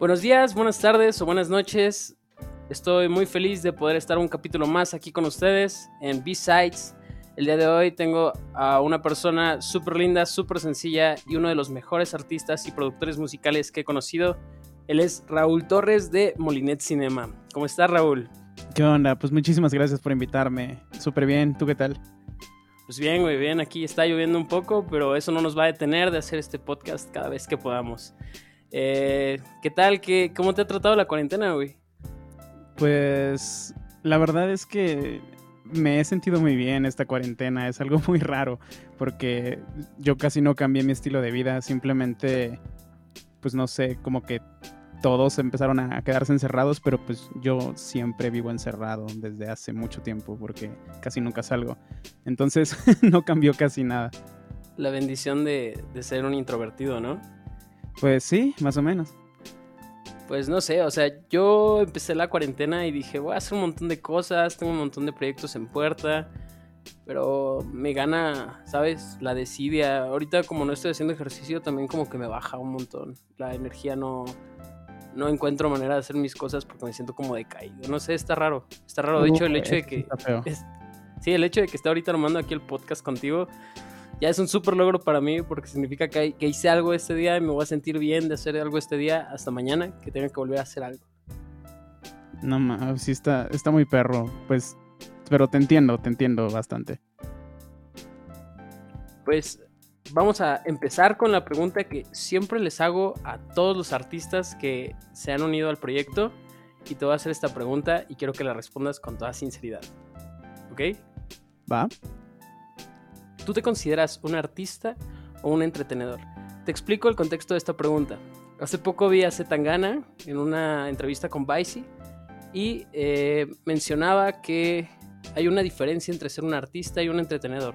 Buenos días, buenas tardes o buenas noches. Estoy muy feliz de poder estar un capítulo más aquí con ustedes en B-Sides. El día de hoy tengo a una persona súper linda, súper sencilla y uno de los mejores artistas y productores musicales que he conocido. Él es Raúl Torres de Molinet Cinema. ¿Cómo estás, Raúl? ¿Qué onda? Pues muchísimas gracias por invitarme. Súper bien. ¿Tú qué tal? Pues bien, muy bien. Aquí está lloviendo un poco, pero eso no nos va a detener de hacer este podcast cada vez que podamos. Eh, ¿Qué tal? ¿Qué, ¿Cómo te ha tratado la cuarentena, güey? Pues la verdad es que me he sentido muy bien esta cuarentena. Es algo muy raro porque yo casi no cambié mi estilo de vida. Simplemente, pues no sé, como que todos empezaron a quedarse encerrados, pero pues yo siempre vivo encerrado desde hace mucho tiempo porque casi nunca salgo. Entonces no cambió casi nada. La bendición de, de ser un introvertido, ¿no? Pues sí, más o menos. Pues no sé, o sea, yo empecé la cuarentena y dije, voy a hacer un montón de cosas, tengo un montón de proyectos en puerta, pero me gana, ¿sabes? La desidia. Ahorita como no estoy haciendo ejercicio, también como que me baja un montón. La energía no, no encuentro manera de hacer mis cosas porque me siento como decaído. No sé, está raro. Está raro. De hecho, el hecho de que... sí, el hecho de que esté ahorita armando aquí el podcast contigo ya es un súper logro para mí porque significa que, hice algo este día y me voy a sentir bien de hacer algo este día hasta mañana que tenga que volver a hacer algo. No, ma, sí está, está muy perro. Pues, pero te entiendo, te entiendo bastante. Pues vamos a empezar con la pregunta que siempre les hago a todos los artistas que se han unido al proyecto. Y te voy a hacer esta pregunta y quiero que la respondas con toda sinceridad. ¿Ok? Va. ¿Tú te consideras un artista o un entretenedor? Te explico el contexto de esta pregunta. Hace poco vi a Zetangana en una entrevista con Vice y eh, mencionaba que hay una diferencia entre ser un artista y un entretenedor.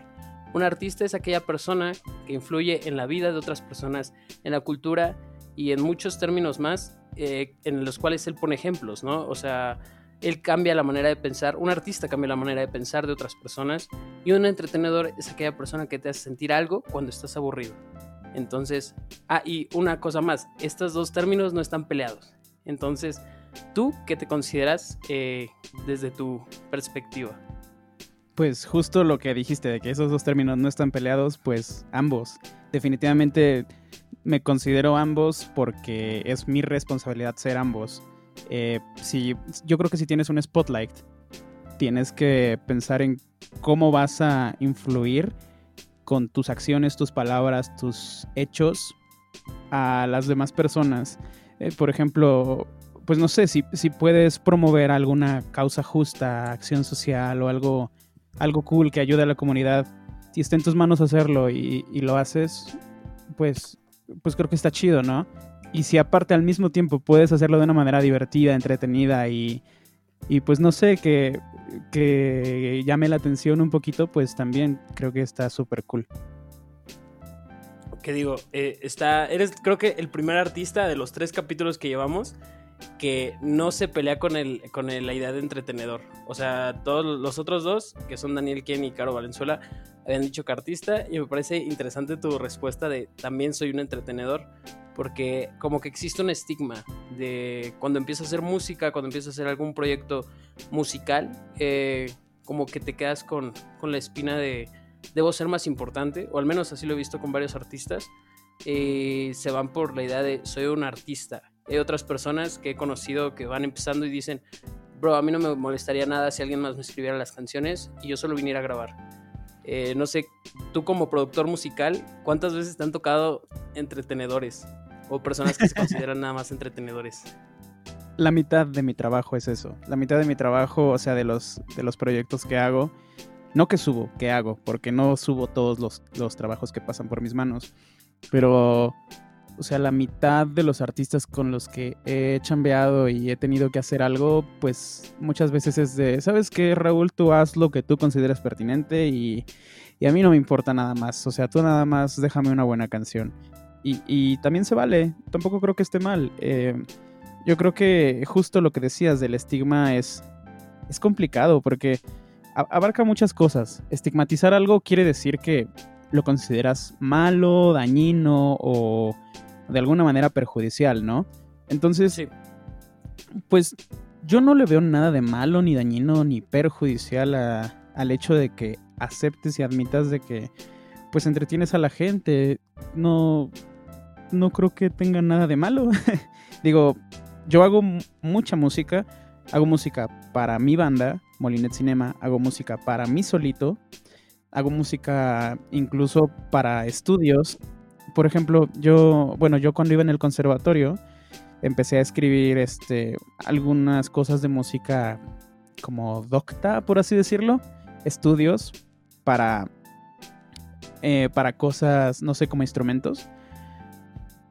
Un artista es aquella persona que influye en la vida de otras personas, en la cultura y en muchos términos más eh, en los cuales él pone ejemplos, ¿no? O sea, él cambia la manera de pensar, un artista cambia la manera de pensar de otras personas y un entretenedor es aquella persona que te hace sentir algo cuando estás aburrido. Entonces, ah, y una cosa más, estos dos términos no están peleados. Entonces, ¿tú qué te consideras eh, desde tu perspectiva? Pues justo lo que dijiste de que esos dos términos no están peleados, pues ambos. Definitivamente me considero ambos porque es mi responsabilidad ser ambos. Eh, si, yo creo que si tienes un spotlight, tienes que pensar en cómo vas a influir con tus acciones, tus palabras, tus hechos a las demás personas. Eh, por ejemplo, pues no sé, si, si, puedes promover alguna causa justa, acción social o algo, algo cool que ayude a la comunidad, si está en tus manos hacerlo y, y lo haces, pues, pues creo que está chido, ¿no? Y si aparte al mismo tiempo puedes hacerlo de una manera divertida, entretenida y, y pues no sé, que, que llame la atención un poquito, pues también creo que está súper cool. ¿Qué digo? Eh, está, eres creo que el primer artista de los tres capítulos que llevamos que no se pelea con, el, con la idea de entretenedor. O sea, todos los otros dos, que son Daniel Ken y Caro Valenzuela, habían dicho que artista y me parece interesante tu respuesta de también soy un entretenedor, porque como que existe un estigma de cuando empiezas a hacer música, cuando empiezas a hacer algún proyecto musical, eh, como que te quedas con, con, la espina de debo ser más importante, o al menos así lo he visto con varios artistas, eh, se van por la idea de soy un artista hay otras personas que he conocido que van empezando y dicen, bro, a mí no me molestaría nada si alguien más me escribiera las canciones y yo solo viniera a grabar. Eh, no sé, tú como productor musical, ¿cuántas veces te han tocado entretenedores o personas que se consideran nada más entretenedores? La mitad de mi trabajo es eso. La mitad de mi trabajo, o sea, de los, de los proyectos que hago, no que subo, que hago, porque no subo todos los, los trabajos que pasan por mis manos, pero o sea, la mitad de los artistas con los que he chambeado y he tenido que hacer algo, pues muchas veces es de, ¿sabes qué, Raúl? Tú haz lo que tú consideres pertinente y, a mí no me importa nada más. O sea, tú nada más déjame una buena canción. Y, también se vale, tampoco creo que esté mal. Eh, yo creo que justo lo que decías del estigma es, es complicado porque abarca muchas cosas. Estigmatizar algo quiere decir que lo consideras malo, dañino o de alguna manera perjudicial, ¿no? Entonces, Sí. pues yo no le veo nada de malo, ni dañino, ni perjudicial a- al hecho de que aceptes y admitas de que pues entretienes a la gente. No, no creo que tenga nada de malo. Digo, yo hago mu- mucha música, hago música para mi banda, Molinet Cinema, hago música para mí solito, hago música incluso para estudios. Por ejemplo, yo, bueno, yo cuando iba en el conservatorio, empecé a escribir este, algunas cosas de música como docta, por así decirlo, estudios para, eh, para cosas, no sé, como instrumentos.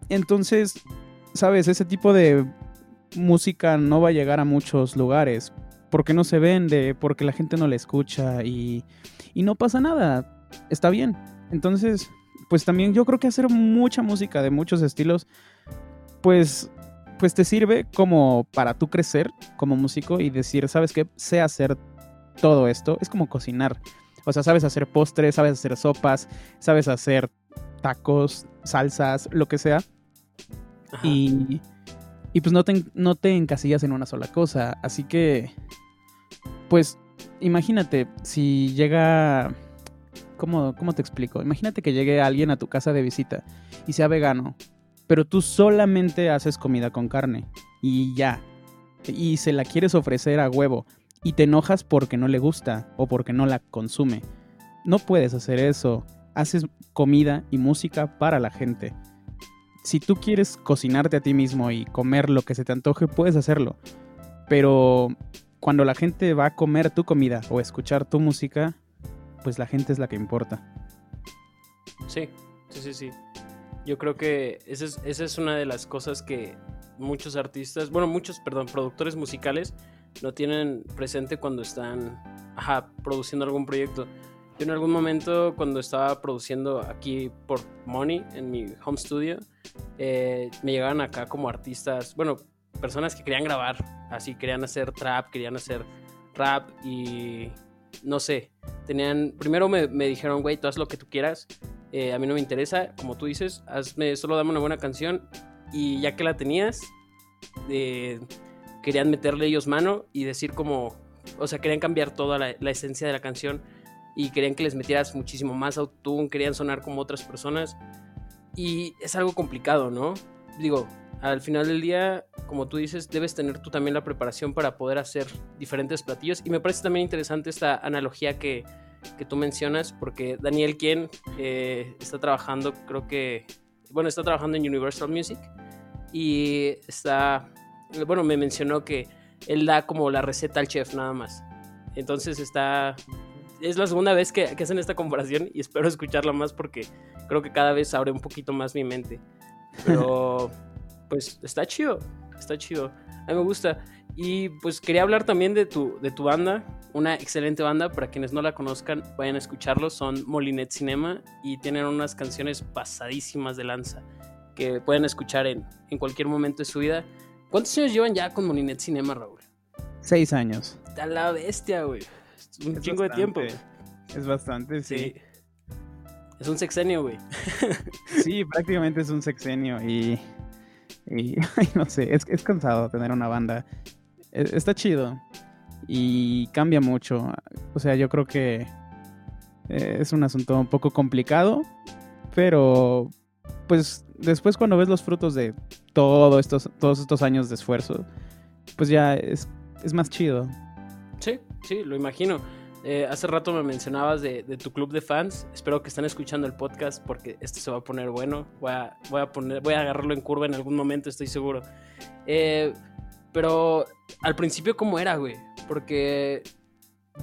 Entonces, sabes, ese tipo de música no va a llegar a muchos lugares porque no se vende, porque la gente no la escucha y, y no pasa nada, está bien. Entonces, pues también yo creo que hacer mucha música de muchos estilos, pues pues te sirve como para tú crecer como músico y decir, ¿sabes qué? Sé hacer todo esto. Es como cocinar. O sea, sabes hacer postres, sabes hacer sopas, sabes hacer tacos, salsas, lo que sea. Y, y pues no te, no te encasillas en una sola cosa. Así que, pues, imagínate, si llega... ¿Cómo, ¿Cómo te explico? Imagínate que llegue alguien a tu casa de visita y sea vegano, pero tú solamente haces comida con carne y ya. Y se la quieres ofrecer a huevo y te enojas porque no le gusta o porque no la consume. No puedes hacer eso. Haces comida y música para la gente. Si tú quieres cocinarte a ti mismo y comer lo que se te antoje, puedes hacerlo. Pero cuando la gente va a comer tu comida o escuchar tu música, pues la gente es la que importa. Sí, sí, sí, sí. Yo creo que esa es, esa es una de las cosas que muchos artistas, bueno, muchos, perdón, productores musicales no tienen presente cuando están, produciendo algún proyecto. Yo en algún momento cuando estaba produciendo aquí por Money en mi home studio, eh, me llegaban acá como artistas, bueno, personas que querían grabar, así querían hacer trap, querían hacer rap y no sé, tenían, primero me, me dijeron, güey, tú haz lo que tú quieras, eh, a mí no me interesa, como tú dices, hazme, solo dame una buena canción y ya que la tenías, eh, querían meterle ellos mano y decir como, o sea, querían cambiar toda la, esencia de la canción y querían que les metieras muchísimo más autotune, querían sonar como otras personas y es algo complicado, ¿no? Digo, al final del día, como tú dices, debes tener tú también la preparación para poder hacer diferentes platillos y me parece también interesante esta analogía que, que tú mencionas porque Daniel quien eh, está trabajando, creo que, bueno, está trabajando en Universal Music y está, bueno, me mencionó que él da como la receta al chef nada más. Entonces está, es la segunda vez que, que hacen esta comparación y espero escucharla más porque creo que cada vez abre un poquito más mi mente. Pero, pues está chido, está chido. A mí me gusta. Y pues quería hablar también de tu, de tu banda, una excelente banda, para quienes no la conozcan, vayan a escucharlo, son Molinet Cinema y tienen unas canciones pasadísimas de lanza que pueden escuchar en, en cualquier momento de su vida. ¿Cuántos años llevan ya con Molinet Cinema, Raúl? Seis años. Está la bestia, güey. Un Es chingo de tiempo. güey. Es bastante, Sí. sí. Es un sexenio, güey. Sí, prácticamente es un sexenio y, y no sé, es, es cansado tener una banda. E- Está chido y cambia mucho. O sea, yo creo que eh, es un asunto un poco complicado, pero pues después cuando ves los frutos de todo estos, todos estos años de esfuerzo, pues ya es, es más chido. Sí, sí, lo imagino. Eh, hace rato me mencionabas de, tu club de fans. Espero que estén escuchando el podcast porque esto se va a poner bueno. Voy a, voy a, poner, voy a agarrarlo en curva en algún momento, estoy seguro. Eh, pero al principio, ¿cómo era, güey? Porque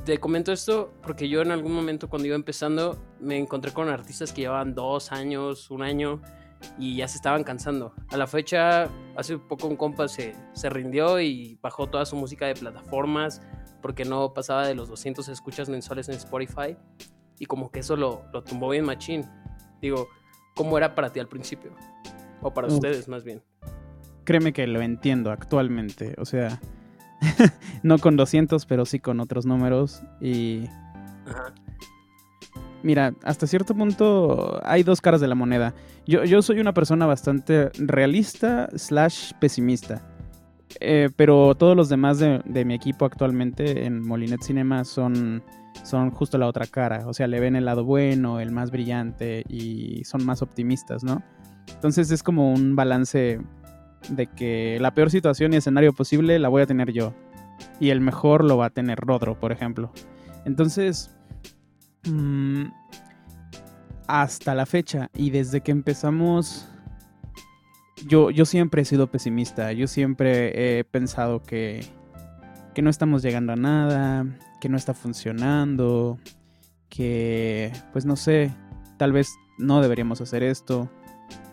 te comento esto porque yo en algún momento cuando iba empezando me encontré con artistas que llevaban dos años, un año y ya se estaban cansando. A la fecha, hace poco un compa se, se rindió y bajó toda su música de plataformas porque no pasaba de los 200 escuchas mensuales en Spotify y como que eso lo, lo tumbó bien machín. Digo, ¿cómo era para ti al principio? O para Uf. ustedes más bien. Créeme que lo entiendo actualmente. O sea, no con 200, pero sí con otros números. Y Ajá. Mira, hasta cierto punto hay dos caras de la moneda. Yo, yo soy una persona bastante realista slash pesimista. Eh, pero todos los demás de, mi equipo actualmente en Molinet Cinema son, son justo la otra cara. O sea, le ven el lado bueno, el más brillante y son más optimistas, ¿no? Entonces es como un balance de que la peor situación y escenario posible la voy a tener yo. Y el mejor lo va a tener Rodro, por ejemplo. Entonces, mm, hasta la fecha y desde que empezamos yo, yo siempre he sido pesimista, yo siempre he pensado que, que no estamos llegando a nada, que no está funcionando, que, pues no sé, tal vez no deberíamos hacer esto.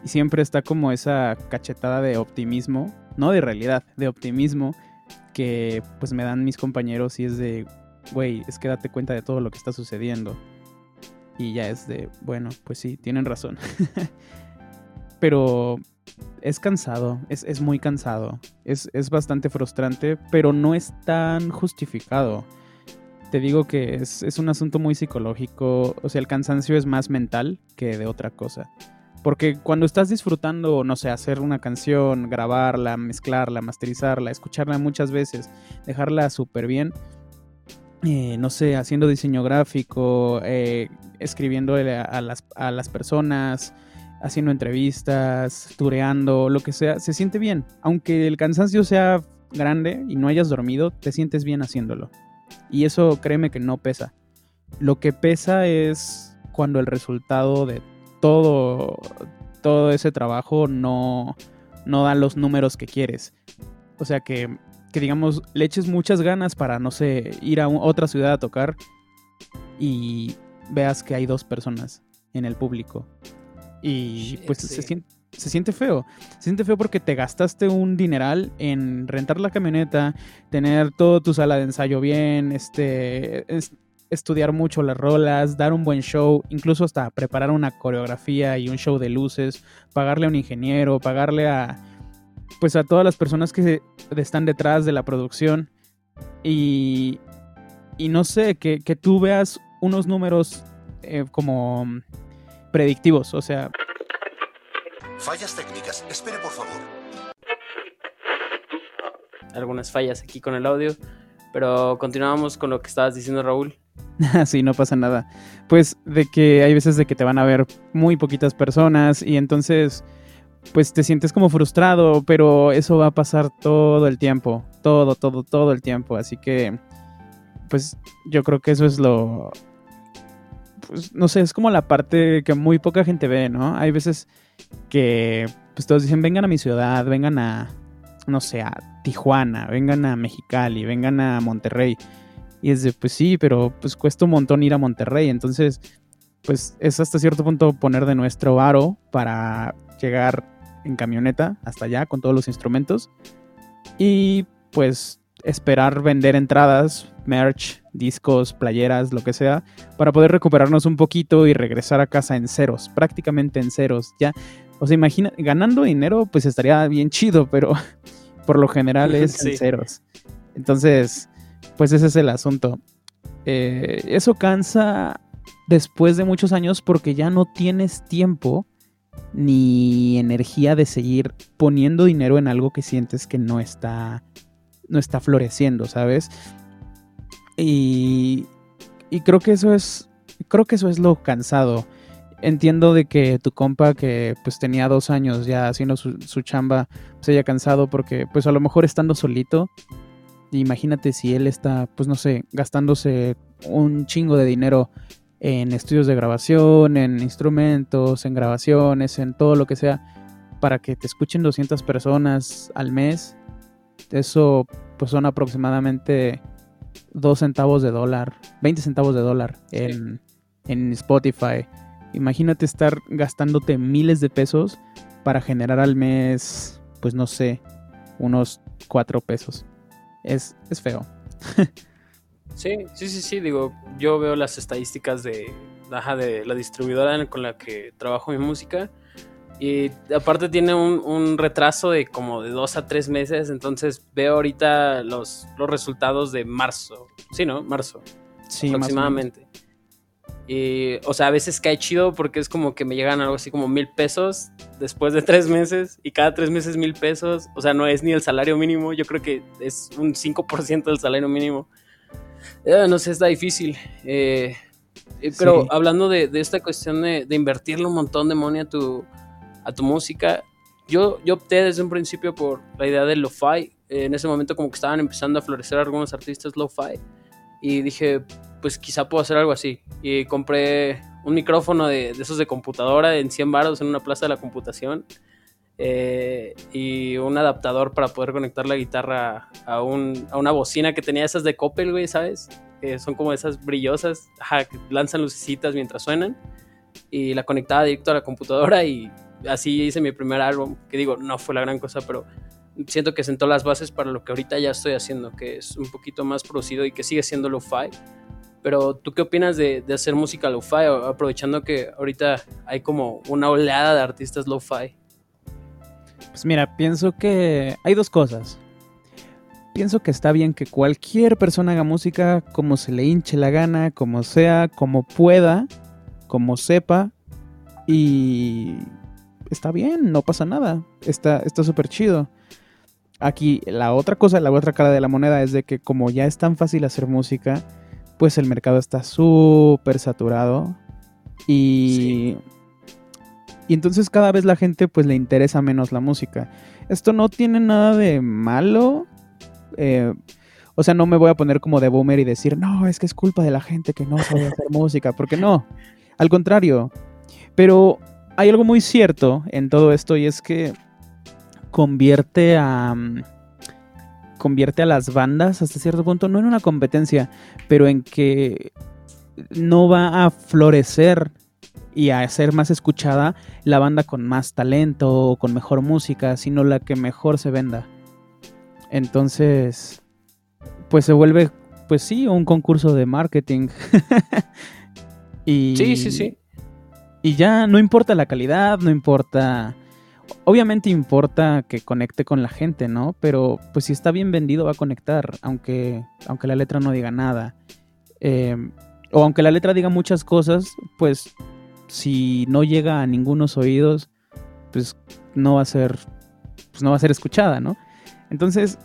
Y siempre está como esa cachetada de optimismo, no de realidad, de optimismo, que pues me dan mis compañeros y es de, güey, es que date cuenta de todo lo que está sucediendo. Y ya es de, bueno, pues sí, tienen razón. Pero es cansado, es, muy cansado, es, bastante frustrante, pero no es tan justificado. Te digo que es, es, un asunto muy psicológico, o sea, el cansancio es más mental que de otra cosa. Porque cuando estás disfrutando, no sé, hacer una canción, grabarla, mezclarla, masterizarla, escucharla muchas veces, dejarla súper bien, eh, no sé, haciendo diseño gráfico, eh, escribiendo a las, a las personas, haciendo entrevistas, tureando, lo que sea, se siente bien. Aunque el cansancio sea grande y no hayas dormido, te sientes bien haciéndolo. Y eso créeme que no pesa. Lo que pesa es cuando el resultado de todo, todo ese trabajo no, no da los números que quieres. O sea que, que digamos, le eches muchas ganas para, no sé, ir a otra ciudad a tocar y veas que hay dos personas en el público y pues se, siente, se siente feo. Se siente feo porque te gastaste un dineral en rentar la camioneta, tener toda tu sala de ensayo bien, este, estudiar mucho las rolas, dar un buen show, incluso hasta preparar una coreografía y un show de luces, pagarle a un ingeniero, pagarle a pues a todas las personas que están detrás de la producción y, y no sé, que, que tú veas unos números eh, como predictivos, o sea... Fallas técnicas, espere por favor. Algunas fallas aquí con el audio, pero continuamos con lo que estabas diciendo Raúl. sí, no pasa nada. Pues de que hay veces de que te van a ver muy poquitas personas y entonces pues te sientes como frustrado, pero eso va a pasar todo el tiempo, todo, todo, todo el tiempo, así que pues yo creo que eso es lo, pues, no sé, es como la parte que muy poca gente ve, ¿no? Hay veces que, pues todos dicen, vengan a mi ciudad, vengan a, no sé, a Tijuana, vengan a Mexicali, vengan a Monterrey. Y es de, pues sí, pero pues cuesta un montón ir a Monterrey. Entonces, pues es hasta cierto punto poner de nuestro aro para llegar en camioneta hasta allá con todos los instrumentos. Y pues esperar vender entradas, merch, discos, playeras, lo que sea, para poder recuperarnos un poquito y regresar a casa en ceros, prácticamente en ceros. Ya, o sea, imagina, ganando dinero, pues estaría bien chido, pero por lo general es en ceros. Entonces, pues ese es el asunto. Eh, eso cansa después de muchos años porque ya no tienes tiempo ni energía de seguir poniendo dinero en algo que sientes que no está no está floreciendo, ¿sabes? Y, y creo que eso es, creo que eso es lo cansado. Entiendo de que tu compa que pues tenía dos años ya haciendo su, chamba se haya cansado porque pues a lo mejor estando solito, imagínate si él está pues no sé, gastándose un chingo de dinero en estudios de grabación, en instrumentos, en grabaciones, en todo lo que sea, para que te escuchen 200 personas al mes eso pues son aproximadamente 2 centavos de dólar, 20 centavos de dólar en, Spotify. Imagínate estar gastándote miles de pesos para generar al mes, pues no sé, unos 4 pesos. Es, es feo. sí, sí, sí, sí, digo, yo veo las estadísticas de, de la distribuidora con la que trabajo mi música y aparte tiene un, retraso de como de dos a tres meses, entonces veo ahorita los, los resultados de marzo. Sí, ¿no? Marzo. Sí, aproximadamente. Y, o sea, a veces cae chido porque es como que me llegan algo así como mil pesos después de tres meses y cada tres meses mil pesos. O sea, no es ni el salario mínimo, yo creo que es un 5% del salario mínimo. Eh, no sé, está difícil. Eh, eh, pero hablando de, esta cuestión de, invertirle un montón de money a tu, a tu música, yo, yo opté desde un principio por la idea del lo-fi. en ese momento como que estaban empezando a florecer algunos artistas lo-fi y dije, pues quizá puedo hacer algo así. Y compré un micrófono de, esos de computadora en 100 baros en una plaza de la computación eh, y un adaptador para poder conectar la guitarra a, un, a una bocina que tenía esas de Coppel, güey, ¿sabes? Que son como esas brillosas, que lanzan lucecitas mientras suenan. Y la conectaba directo a la computadora y así hice mi primer álbum, que digo, no fue la gran cosa, pero siento que sentó las bases para lo que ahorita ya estoy haciendo, que es un poquito más producido y que sigue siendo lo-fi. Pero tú qué opinas de, hacer música lo-fi, aprovechando que ahorita hay como una oleada de artistas lo-fi? Pues mira, pienso que hay dos cosas. Pienso que está bien que cualquier persona haga música como se le hinche la gana, como sea, como pueda, como sepa. Y está bien, no pasa nada. Está súper chido. Aquí la otra cosa, la otra cara de la moneda es de que como ya es tan fácil hacer música, pues el mercado está súper saturado y, y entonces cada vez la gente pues le interesa menos la música. Esto no tiene nada de malo. Eh, o sea, no me voy a poner como de boomer y decir, no, es que es culpa de la gente que no sabe hacer música, porque no. Al contrario. Pero hay algo muy cierto en todo esto y es que convierte a mm, convierte a las bandas hasta cierto punto, no en una competencia, pero en que no va a florecer y a ser más escuchada la banda con más talento o con mejor música, sino la que mejor se venda. Entonces, pues se vuelve, pues sí, un concurso de marketing. sí, sí, sí. Y ya no importa la calidad, no importa obviamente importa que conecte con la gente, ¿no? Pero pues si está bien vendido va a conectar, aunque, aunque la letra no diga nada. Em, o aunque la letra diga muchas cosas, pues si no llega a ningunos oídos, pues no va a ser, pues no va a ser escuchada, ¿no? Entonces,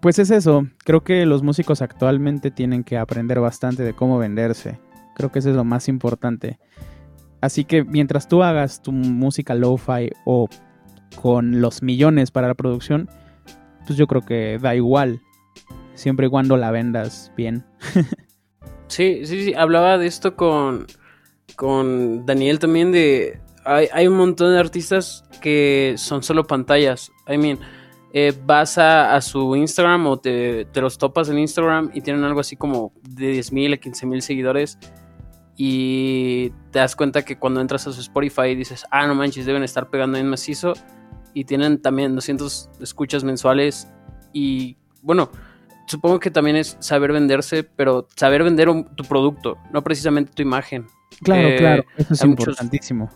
pues es eso. Creo que los músicos actualmente tienen que aprender bastante de cómo venderse. Creo que eso es lo más importante. Así que mientras tú hagas tu música lo-fi o con los millones para la producción, pues yo creo que da igual, siempre y cuando la vendas bien. sí, sí, sí, hablaba de esto con, con Daniel también de... Hay, un montón de artistas que son solo pantallas. I mean, eh, vas a, su Instagram o te, te, los topas en Instagram y tienen algo así como de 10.000 a 15.000 seguidores y te das cuenta que cuando entras a su Spotify dices, ah, no manches, deben estar pegando en macizo y tienen también 200 escuchas mensuales y bueno, supongo que también es saber venderse, pero saber vender tu producto, no precisamente tu imagen. Claro, eh, claro, eso es importantísimo.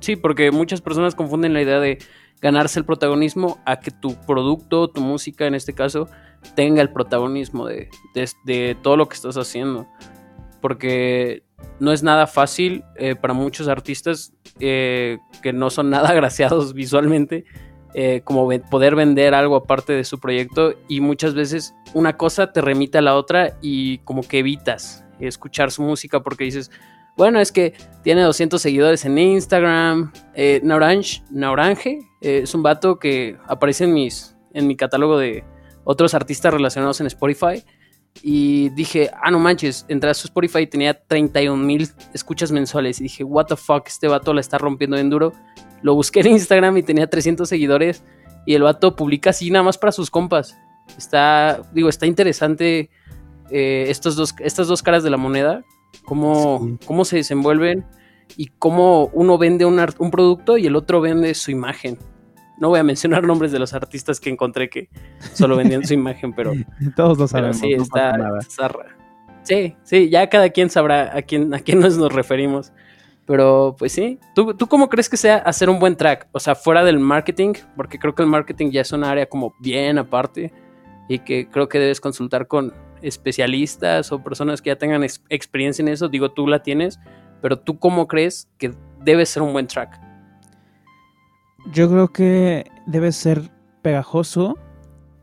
Sí, porque muchas personas confunden la idea de ganarse el protagonismo a que tu producto, tu música en este caso, tenga el protagonismo de, de, todo lo que estás haciendo. Porque no es nada fácil eh, para muchos artistas eh, que no son nada agraciados visualmente, eh, como poder vender algo aparte de su proyecto y muchas veces una cosa te remite a la otra y como que evitas escuchar su música porque dices, bueno, es que tiene 200 seguidores en Instagram, eh, Naurange, es un vato que aparece en, mis, en mi catálogo de otros artistas relacionados en Spotify y dije, ah, no manches, entré a su Spotify y tenía 31 mil escuchas mensuales. Y dije, what the fuck, este vato la está rompiendo bien duro. Lo busqué en Instagram y tenía 300 seguidores. Y el vato publica así nada más para sus compas. Está, digo, está interesante eh, estos dos, estas dos caras de la moneda. Cómo, cómo se desenvuelven y cómo uno vende un, un producto y el otro vende su imagen. No voy a mencionar nombres de los artistas que encontré que solo vendían su imagen, pero. Todos lo sabemos. sí, está. Sí, sí, ya cada quien sabrá a quién, a quién nos, nos referimos. Pero pues sí, ¿Tú, ¿tú cómo crees que sea hacer un buen track? O sea, fuera del marketing, porque creo que el marketing ya es un área como bien aparte y que creo que debes consultar con especialistas o personas que ya tengan experiencia en eso, digo, tú la tienes, pero tú cómo crees que debe ser un buen track? Yo creo que debe ser pegajoso,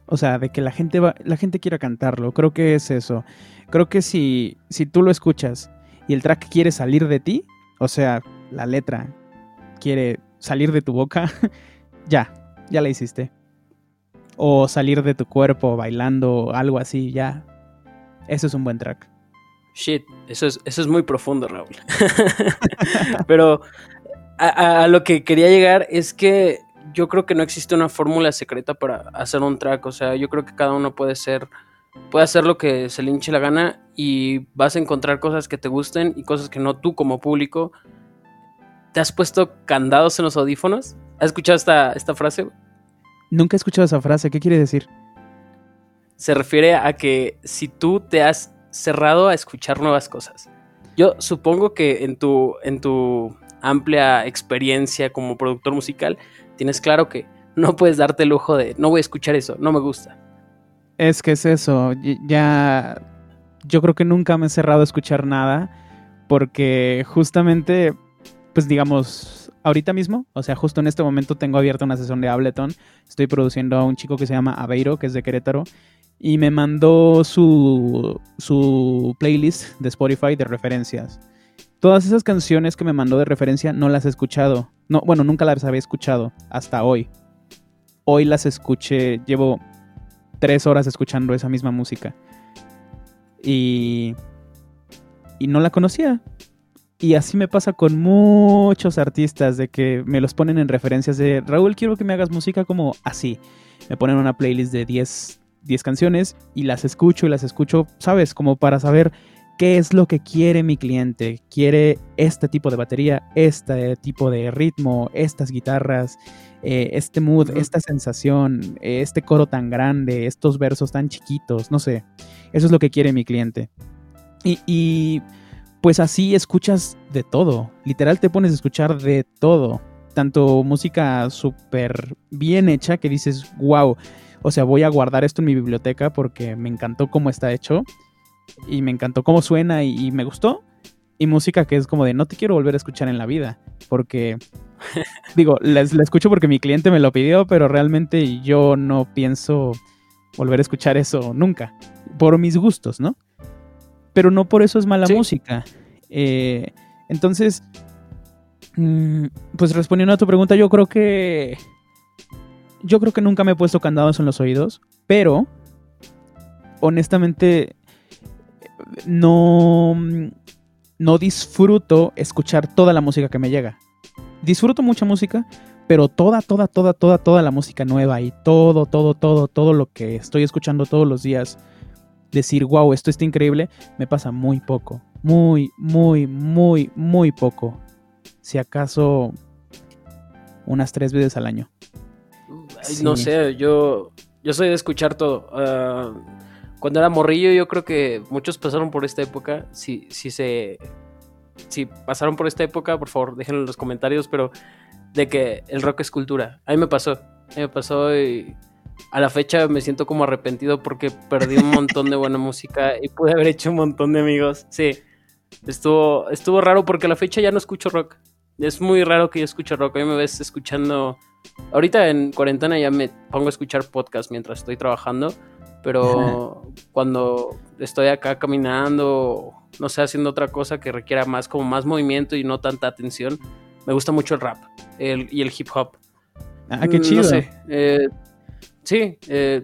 o sea, de que la gente va, la gente quiera cantarlo. Creo que es eso. Creo que si, si tú lo escuchas y el track quiere salir de ti, o sea, la letra quiere salir de tu boca, ya, ya la hiciste. O salir de tu cuerpo bailando, algo así, ya. Eso es un buen track. Shit, eso es, eso es muy profundo, Raúl. Pero a, lo que quería llegar es que yo creo que no existe una fórmula secreta para hacer un track. O sea, yo creo que cada uno puede ser. Puede hacer lo que se le hinche la gana y vas a encontrar cosas que te gusten y cosas que no tú como público. ¿Te has puesto candados en los audífonos? ¿Has escuchado esta, esta frase? Nunca he escuchado esa frase. ¿Qué quiere decir? Se refiere a que si tú te has cerrado a escuchar nuevas cosas. Yo supongo que en tu, en tu amplia experiencia como productor musical, tienes claro que no puedes darte el lujo de no voy a escuchar eso, no me gusta. Es que es eso, ya yo creo que nunca me he cerrado a escuchar nada porque justamente, pues digamos, ahorita mismo, o sea, justo en este momento tengo abierta una sesión de Ableton, estoy produciendo a un chico que se llama Aveiro, que es de Querétaro, y me mandó su, su playlist de Spotify de referencias. Todas esas canciones que me mandó de referencia no las he escuchado. No, bueno, nunca las había escuchado hasta hoy. Hoy las escuché, llevo tres horas escuchando esa misma música. Y, y no la conocía. Y así me pasa con muchos artistas de que me los ponen en referencias de Raúl, quiero que me hagas música como así. Me ponen una playlist de 10, 10 canciones y las escucho y las escucho, ¿sabes? Como para saber qué es lo que quiere mi cliente. Quiere este tipo de batería, este tipo de ritmo, estas guitarras, eh, este mood, esta sensación, este coro tan grande, estos versos tan chiquitos, no sé. Eso es lo que quiere mi cliente. Y, y pues así escuchas de todo. Literal te pones a escuchar de todo. Tanto música súper bien hecha que dices, wow, o sea, voy a guardar esto en mi biblioteca porque me encantó cómo está hecho y me encantó cómo suena y, me gustó. Y música que es como de no te quiero volver a escuchar en la vida, porque digo, la, escucho porque mi cliente me lo pidió, pero realmente yo no pienso volver a escuchar eso nunca, por mis gustos, ¿no? Pero no por eso es mala música. Eh, entonces, mm, pues respondiendo a tu pregunta, yo creo que yo creo que nunca me he puesto candados en los oídos, pero honestamente no, no disfruto escuchar toda la música que me llega. Disfruto mucha música, pero toda, toda, toda, toda, toda la música nueva y todo, todo, todo, todo lo que estoy escuchando todos los días, decir, wow, esto está increíble, me pasa muy poco. Muy, muy, muy, muy poco. Si acaso unas tres veces al año. No sé, yo, yo soy de escuchar todo. Ah, cuando era morrillo, yo creo que muchos pasaron por esta época. Si, si se. Si pasaron por esta época, por favor, déjenlo en los comentarios, pero de que el rock es cultura. A mí me pasó. A mí me pasó y a la fecha me siento como arrepentido porque perdí un montón de buena música y pude haber hecho un montón de amigos. Sí, estuvo, estuvo raro porque a la fecha ya no escucho rock. Es muy raro que yo escuche rock. A mí me ves escuchando. Ahorita en cuarentena ya me pongo a escuchar podcast mientras estoy trabajando pero cuando estoy acá caminando, no sé, haciendo otra cosa que requiera más como más movimiento y no tanta atención, me gusta mucho el rap y el hip hop. Ah, qué mm, chido. Eh, sí, eh,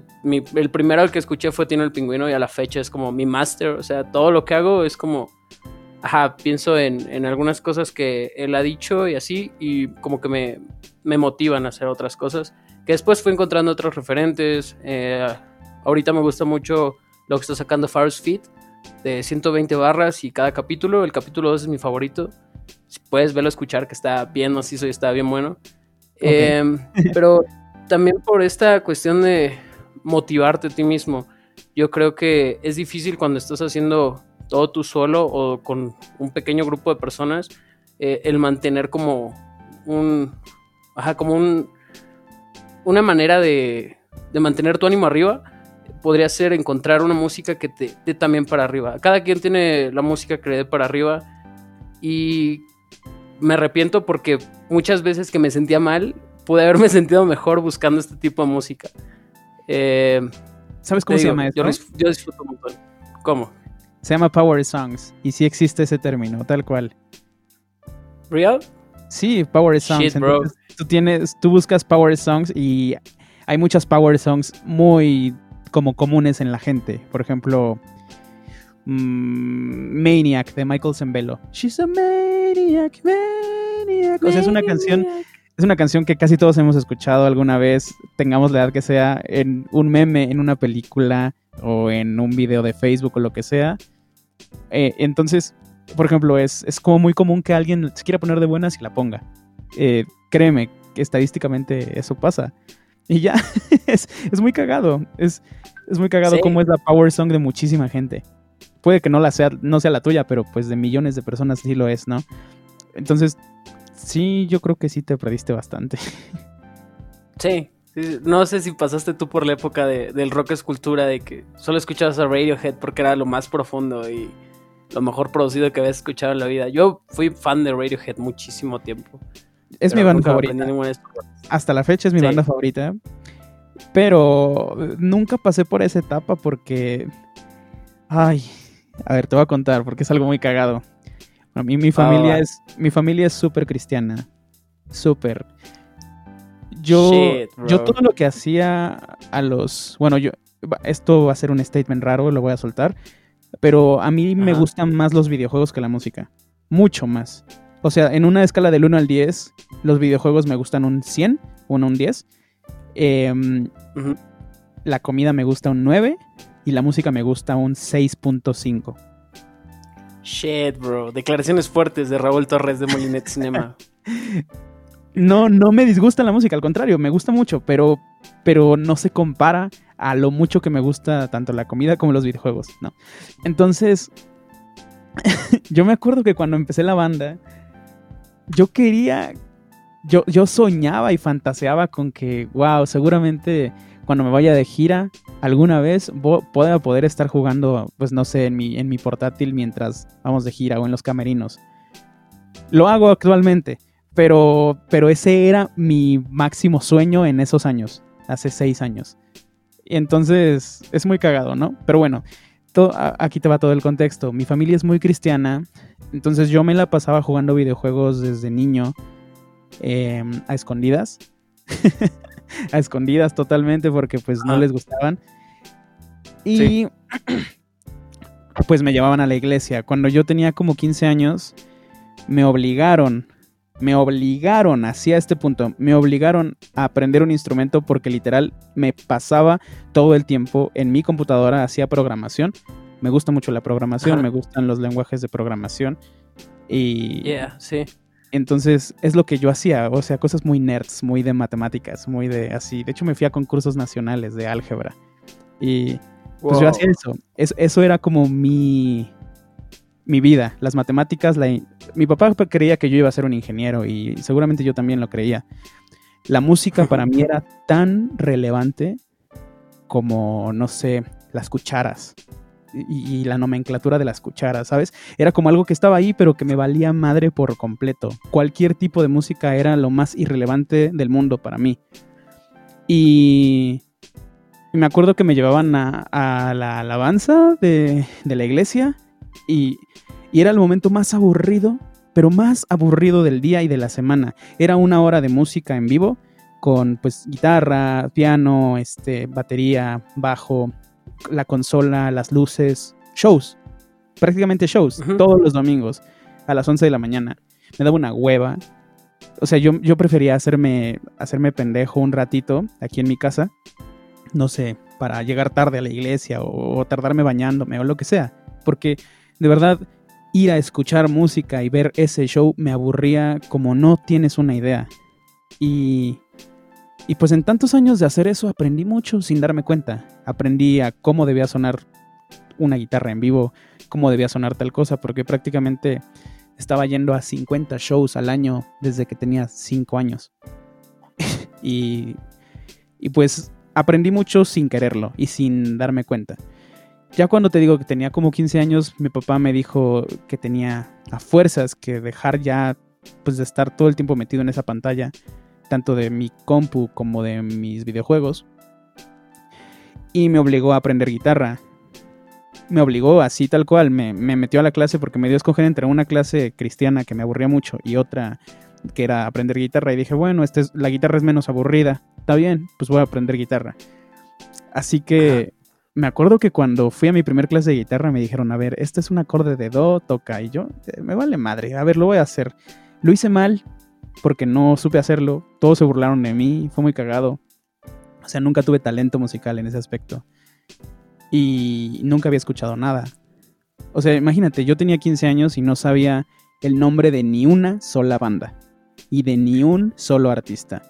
el primero al que escuché fue Tino el Pingüino y a la fecha es como mi master, o sea, todo lo que hago es como, ajá, pienso en, algunas cosas que él ha dicho y así, y como que me, me motivan a hacer otras cosas, que después fui encontrando otros referentes, eh, Ahorita me gusta mucho lo que está sacando Farus Fit de 120 barras y cada capítulo. El capítulo 2 es mi favorito. Si puedes verlo, escuchar, que está bien macizo y está bien bueno. Em, pero también por esta cuestión de motivarte a ti mismo. Yo creo que es difícil cuando estás haciendo todo tú solo o con un pequeño grupo de personas eh, el mantener como un. Ajá, como un. Una manera de, de mantener tu ánimo arriba podría ser encontrar una música que te dé también para arriba. Cada quien tiene la música que le dé para arriba y me arrepiento porque muchas veces que me sentía mal, pude haberme sentido mejor buscando este tipo de música. Eh, ¿Sabes cómo se llama eso? Yo, disfruto un montón. ¿Cómo? Se llama Power Songs y sí existe ese término, tal cual. ¿Real? Sí, Power Songs. tú tienes, tú buscas Power Songs y hay muchas Power Songs muy como comunes en la gente. Por ejemplo, mm, Maniac de Michael Zembello. She's a maniac, maniac. O sea, es una canción es una canción que casi todos hemos escuchado alguna vez, tengamos la edad que sea, en un meme, en una película o en un video de Facebook o lo que sea. Eh, entonces, por ejemplo, es, es, como muy común que alguien se quiera poner de buenas y la ponga. Eh, créeme que estadísticamente eso pasa. Y ya, es, muy cagado. Es, es muy cagado como es la power song de muchísima gente. Puede que no, la sea, no sea la tuya, pero pues de millones de personas sí lo es, ¿no? Entonces, sí, yo creo que sí te perdiste bastante. Sí, no sé si pasaste tú por la época de, del rock escultura, de que solo escuchabas a Radiohead porque era lo más profundo y lo mejor producido que habías escuchado en la vida. Yo fui fan de Radiohead muchísimo tiempo. Es mi banda favorita. Hasta la fecha es mi banda favorita. Pero nunca pasé por esa etapa porque... Ay, a ver, te voy a contar porque es algo muy cagado. A mí mi familia ah, es mi familia es súper cristiana, súper. Yo yo todo lo que hacía a los, bueno, yo esto va a ser un statement raro, lo voy a soltar, pero a mí me gustan más los videojuegos que la música, mucho más. O sea, en una escala del 1 al 10, los videojuegos me gustan un 100 o un 10. Em, la comida me gusta un 9 y la música me gusta un 6.5. Shit, bro. Declaraciones fuertes de Raúl Torres de Molinet Cinema. no, no me disgusta la música, al contrario, me gusta mucho, pero, pero no se compara a lo mucho que me gusta tanto la comida como los videojuegos, ¿no? Entonces, yo me acuerdo que cuando empecé la banda, yo quería, yo, yo soñaba y fantaseaba con que, wow, seguramente cuando me vaya de gira alguna vez pueda poder estar jugando, pues no sé, en mi, en mi portátil mientras vamos de gira o en los camerinos. Lo hago actualmente, pero, pero ese era mi máximo sueño en esos años, hace seis años. Entonces es muy cagado, ¿no? Pero bueno, aquí te va todo el contexto. Mi familia es muy cristiana, entonces yo me la pasaba jugando videojuegos desde niño em, a escondidas. a escondidas totalmente porque pues no les gustaban. Y pues me llevaban a la iglesia. Cuando yo tenía como 15 años, me obligaron, me obligaron hacia este punto, me obligaron a aprender un instrumento porque literal me pasaba todo el tiempo en mi computadora, hacía programación. Me gusta mucho la programación, me gustan los lenguajes de programación. Y sí. Entonces es lo que yo hacía, o sea, cosas muy nerds, muy de matemáticas, muy de así. De hecho me fui a concursos nacionales de álgebra. Y pues yo hacía eso. eso era como mi, mi vida, las matemáticas. La, mi papá creía que yo iba a ser un ingeniero y seguramente yo también lo creía. La música para mí era tan relevante como, no sé, las cucharas y, la nomenclatura de las cucharas, ¿sabes? Era como algo que estaba ahí, pero que me valía madre por completo. Cualquier tipo de música era lo más irrelevante del mundo para mí. Y, me acuerdo que me llevaban a, la alabanza de, la iglesia y, y era el momento más aburrido, pero más aburrido del día y de la semana. Era una hora de música en vivo con pues guitarra, piano, este, batería, bajo, la consola, las luces, shows, prácticamente shows, todos los domingos a las 11 de la mañana. Me daba una hueva. O sea, yo, yo prefería hacerme, hacerme pendejo un ratito aquí en mi casa, no sé, para llegar tarde a la iglesia o, tardarme bañándome o lo que sea. Porque de verdad, ir a escuchar música y ver ese show me aburría como no tienes una idea. Y y pues en tantos años de hacer eso aprendí mucho sin darme cuenta. Aprendí a cómo debía sonar una guitarra en vivo, cómo debía sonar tal cosa, porque prácticamente estaba yendo a 50 shows al año desde que tenía 5 años. y, y pues aprendí mucho sin quererlo y sin darme cuenta. Ya cuando te digo que tenía como 15 años, mi papá me dijo que tenía a fuerzas que dejar ya, pues de estar todo el tiempo metido en esa pantalla, tanto de mi compu como de mis videojuegos. Y me obligó a aprender guitarra. Me obligó así tal cual, me, me metió a la clase porque me dio a escoger entre una clase cristiana que me aburría mucho y otra que era aprender guitarra. Y dije, bueno, este es, la guitarra es menos aburrida. Está bien, pues voy a aprender guitarra. Así que me acuerdo que cuando fui a mi primer clase de guitarra me dijeron, a ver, este es un acorde de do, toca. Y yo, eh, me vale madre, a ver, lo voy a hacer. Lo hice mal porque no supe hacerlo. Todos se burlaron de mí, fue muy cagado. O sea, nunca tuve talento musical en ese aspecto. Y nunca había escuchado nada. O sea, imagínate, yo tenía 15 años y no sabía el nombre de ni una sola banda y de ni un solo artista.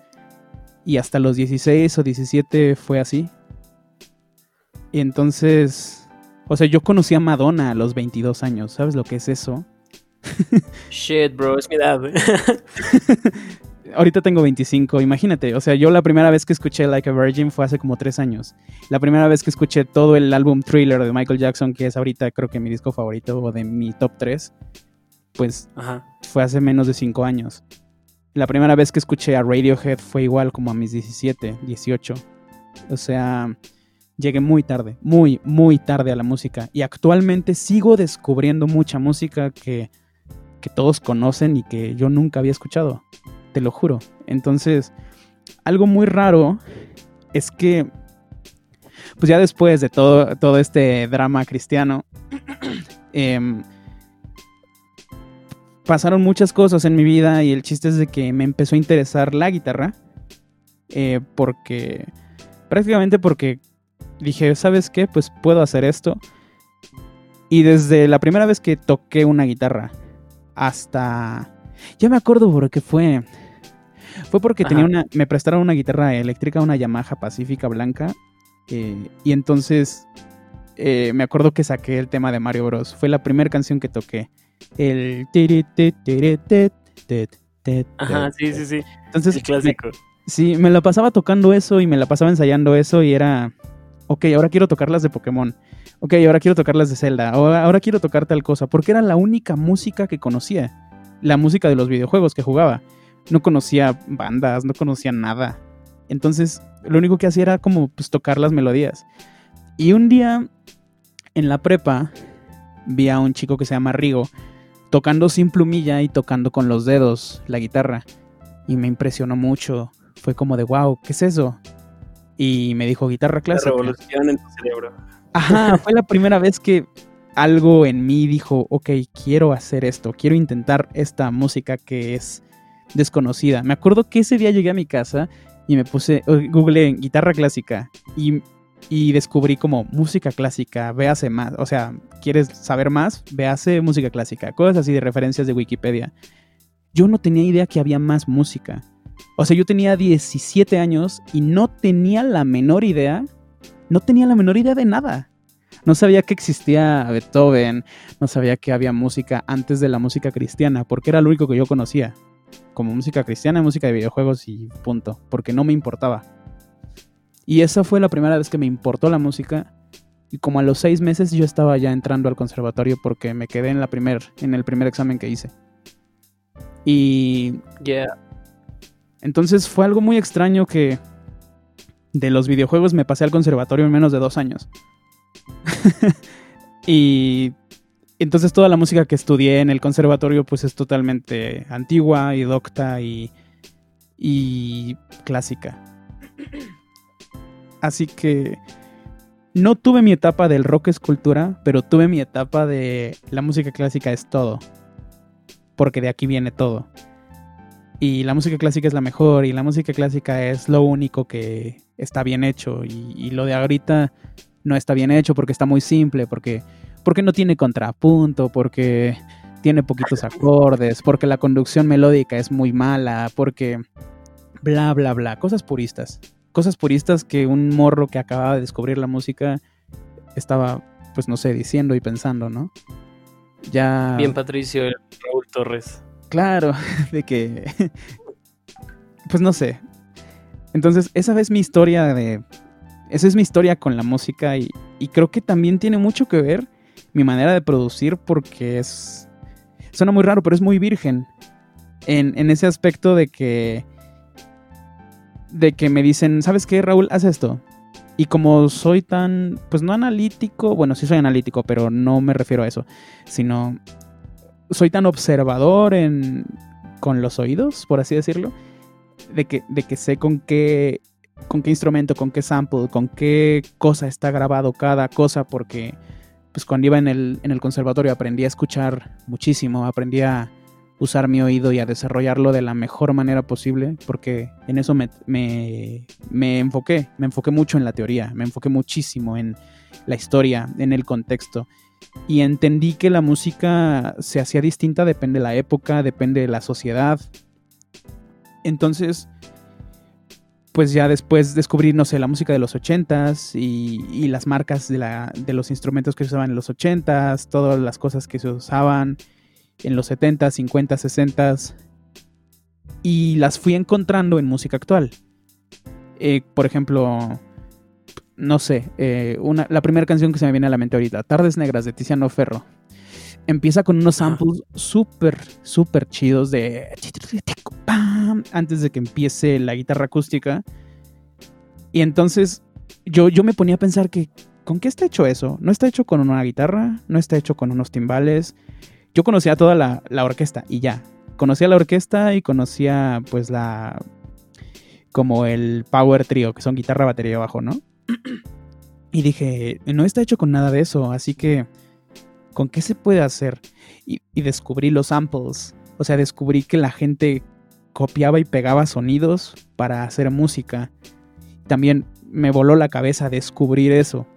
Y hasta los 16 o 17 fue así. Y entonces, o sea, yo conocí a Madonna a los 22 años. ¿Sabes lo que es eso? Shit, bro, es mi edad. Ahorita tengo 25, imagínate. O sea, yo la primera vez que escuché Like a Virgin fue hace como 3 años. La primera vez que escuché todo el álbum Thriller de Michael Jackson, que es ahorita creo que mi disco favorito o de mi top 3, pues fue hace menos de 5 años. La primera vez que escuché a Radiohead fue igual como a mis 17, 18. O sea, llegué muy tarde, muy, muy tarde a la música. Y actualmente sigo descubriendo mucha música que, que todos conocen y que yo nunca había escuchado. Te lo juro. Entonces, algo muy raro es que, pues ya después de todo, todo este drama cristiano, eh, pasaron muchas cosas en mi vida y el chiste es de que me empezó a interesar la guitarra. Eh, porque, prácticamente porque dije, ¿sabes qué? Pues puedo hacer esto. Y desde la primera vez que toqué una guitarra hasta... Ya me acuerdo por qué fue. Fue porque tenía una... Me prestaron una guitarra eléctrica, una Yamaha Pacífica Blanca. Eh, y entonces eh, me acuerdo que saqué el tema de Mario Bros. Fue la primera canción que toqué el... Ajá, sí, sí, sí. Entonces, el clásico. sí, me la pasaba tocando eso y me la pasaba ensayando eso y era, ok, ahora quiero tocar las de Pokémon. Ok, ahora quiero tocar las de Zelda. Ahora, quiero tocar tal cosa. Porque era la única música que conocía. La música de los videojuegos que jugaba. No conocía bandas, no conocía nada. Entonces, lo único que hacía era como pues, tocar las melodías. Y un día, en la prepa, vi a un chico que se llama Rigo tocando sin plumilla y tocando con los dedos la guitarra. Y me impresionó mucho. Fue como de, wow, ¿qué es eso? Y me dijo guitarra clásica. La revolución en tu cerebro. Ajá, fue la primera vez que algo en mí dijo, ok, quiero hacer esto, quiero intentar esta música que es desconocida. Me acuerdo que ese día llegué a mi casa y me puse, google guitarra clásica y y descubrí como música clásica, véase más, o sea, ¿quieres saber más? Véase música clásica, cosas así de referencias de Wikipedia. Yo no tenía idea que había más música. O sea, yo tenía 17 años y no tenía la menor idea, no tenía la menor idea de nada. No sabía que existía Beethoven, no sabía que había música antes de la música cristiana, porque era lo único que yo conocía. Como música cristiana, música de videojuegos y punto, porque no me importaba. Y esa fue la primera vez que me importó la música. Y como a los seis meses yo estaba ya entrando al conservatorio porque me quedé en, la primer, en el primer examen que hice. Y... Yeah. Entonces fue algo muy extraño que de los videojuegos me pasé al conservatorio en menos de dos años. y entonces toda la música que estudié en el conservatorio pues es totalmente antigua y docta y, y clásica. Así que no tuve mi etapa del rock escultura, pero tuve mi etapa de la música clásica es todo. Porque de aquí viene todo. Y la música clásica es la mejor y la música clásica es lo único que está bien hecho. Y, lo de ahorita no está bien hecho porque está muy simple, porque, porque no tiene contrapunto, porque tiene poquitos acordes, porque la conducción melódica es muy mala, porque bla, bla, bla, cosas puristas cosas puristas que un morro que acababa de descubrir la música estaba, pues no sé, diciendo y pensando, ¿no? Ya. Bien, Patricio, Raúl Torres. Claro, de que. Pues no sé. Entonces, esa vez mi historia de esa es mi historia con la música y, y creo que también tiene mucho que ver mi manera de producir porque es... Suena muy raro, pero es muy virgen. En, en ese aspecto de que... De que me dicen, ¿sabes qué, Raúl? Haz esto. Y como soy tan, pues no analítico, bueno, sí soy analítico, pero no me refiero a eso, sino soy tan observador en, con los oídos, por así decirlo, de que, de que sé con qué, con qué instrumento, con qué sample, con qué cosa está grabado cada cosa, porque pues cuando iba en el, en el conservatorio aprendí a escuchar muchísimo, aprendí a usar mi oído y a desarrollarlo de la mejor manera posible, porque en eso me, me, me enfoqué, me enfoqué mucho en la teoría, me enfoqué muchísimo en la historia, en el contexto. Y entendí que la música se hacía distinta, depende de la época, depende de la sociedad. Entonces, pues ya después descubrí, no sé, la música de los ochentas y, y las marcas de, la, de los instrumentos que se usaban en los ochentas, todas las cosas que se usaban en los 70, 50, 60 y las fui encontrando en música actual. Eh, por ejemplo, no sé, eh, una, la primera canción que se me viene a la mente ahorita, Tardes Negras de Tiziano Ferro. Empieza con unos samples súper, súper chidos de... Antes de que empiece la guitarra acústica. Y entonces yo, yo me ponía a pensar que, ¿con qué está hecho eso? No está hecho con una guitarra, no está hecho con unos timbales, yo conocía toda la, orquesta y ya. Conocía la orquesta y conocía pues la... como el power trio, que son guitarra, batería y bajo, ¿no? Y dije, no está hecho con nada de eso, así que, ¿con qué se puede hacer? Y, descubrí los samples, o sea, descubrí que la gente copiaba y pegaba sonidos para hacer música. También me voló la cabeza descubrir eso.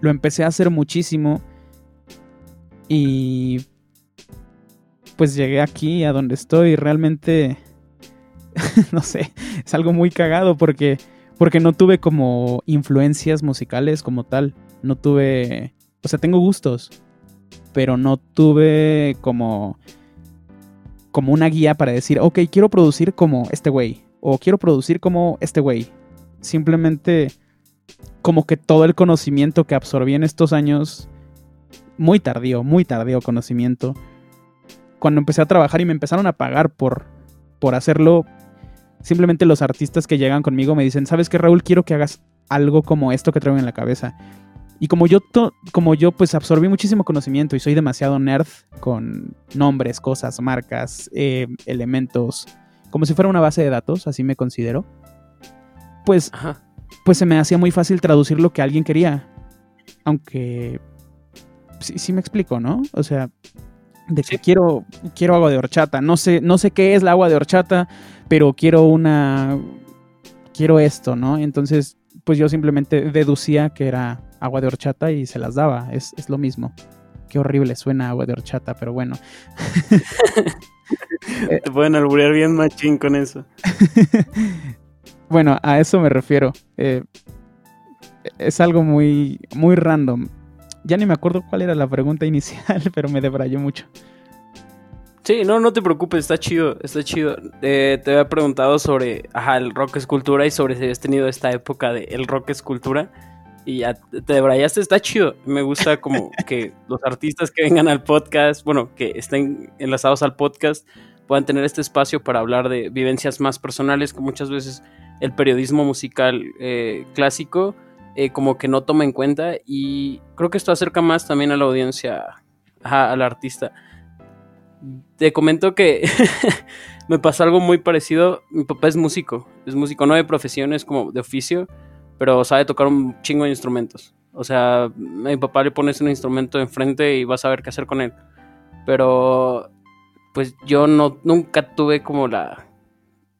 Lo empecé a hacer muchísimo y pues llegué aquí a donde estoy. Realmente, no sé, es algo muy cagado porque, porque no tuve como influencias musicales como tal. No tuve, o sea, tengo gustos, pero no tuve como, como una guía para decir, ok, quiero producir como este güey, o quiero producir como este güey. Simplemente como que todo el conocimiento que absorbí en estos años, muy tardío, muy tardío conocimiento, cuando empecé a trabajar y me empezaron a pagar por, por hacerlo, simplemente los artistas que llegan conmigo me dicen, ¿sabes qué, Raúl? Quiero que hagas algo como esto que traigo en la cabeza. Y como yo, como yo pues absorbí muchísimo conocimiento y soy demasiado nerd con nombres, cosas, marcas, eh, elementos, como si fuera una base de datos, así me considero, pues, pues se me hacía muy fácil traducir lo que alguien quería. Aunque sí, sí me explico, ¿no? O sea, de que quiero, quiero agua de horchata. No sé, no sé qué es la agua de horchata, pero quiero una. Quiero esto, ¿no? Entonces, pues yo simplemente deducía que era agua de horchata y se las daba. Es, lo mismo. Qué horrible suena agua de horchata, pero bueno. Te pueden alburear bien machín con eso. bueno, a eso me refiero. Eh, es algo muy, muy random. Ya ni me acuerdo cuál era la pregunta inicial, pero me debrayó mucho. Sí, no, no te preocupes, está chido, está chido. Eh, te había preguntado sobre, ajá, el rock escultura y sobre si habías tenido esta época de el rock escultura. Y ya te debrayaste, está chido. Me gusta como que los artistas que vengan al podcast, bueno, que estén enlazados al podcast, puedan tener este espacio para hablar de vivencias más personales, que muchas veces el periodismo musical eh, clásico eh, como que no toma en cuenta y creo que esto acerca más también a la audiencia, al artista. Te comento que me pasó algo muy parecido. Mi papá es músico, es músico no de profesión, es como de oficio, pero sabe tocar un chingo de instrumentos. O sea, a mi papá le pones un instrumento enfrente y vas a ver qué hacer con él. Pero, pues yo no, nunca tuve como la,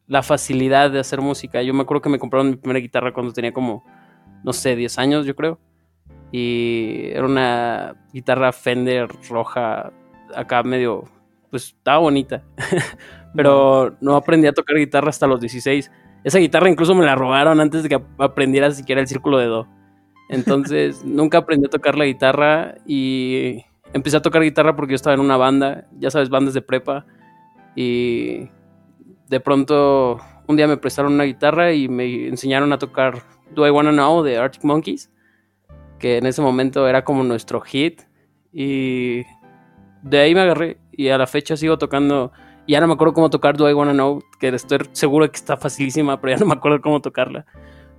la facilidad de hacer música. Yo me acuerdo que me compraron mi primera guitarra cuando tenía como no sé, 10 años yo creo. Y era una guitarra Fender roja, acá medio, pues estaba bonita. Pero no aprendí a tocar guitarra hasta los 16. Esa guitarra incluso me la robaron antes de que aprendiera siquiera el círculo de do. Entonces nunca aprendí a tocar la guitarra y empecé a tocar guitarra porque yo estaba en una banda, ya sabes, bandas de prepa. Y de pronto un día me prestaron una guitarra y me enseñaron a tocar Do I Wanna Know de Arctic Monkeys, que en ese momento era como nuestro hit. Y de ahí me agarré y a la fecha sigo tocando. Ya no me acuerdo cómo tocar Do I Wanna Know, que estoy seguro que está facilísima, pero ya no me acuerdo cómo tocarla.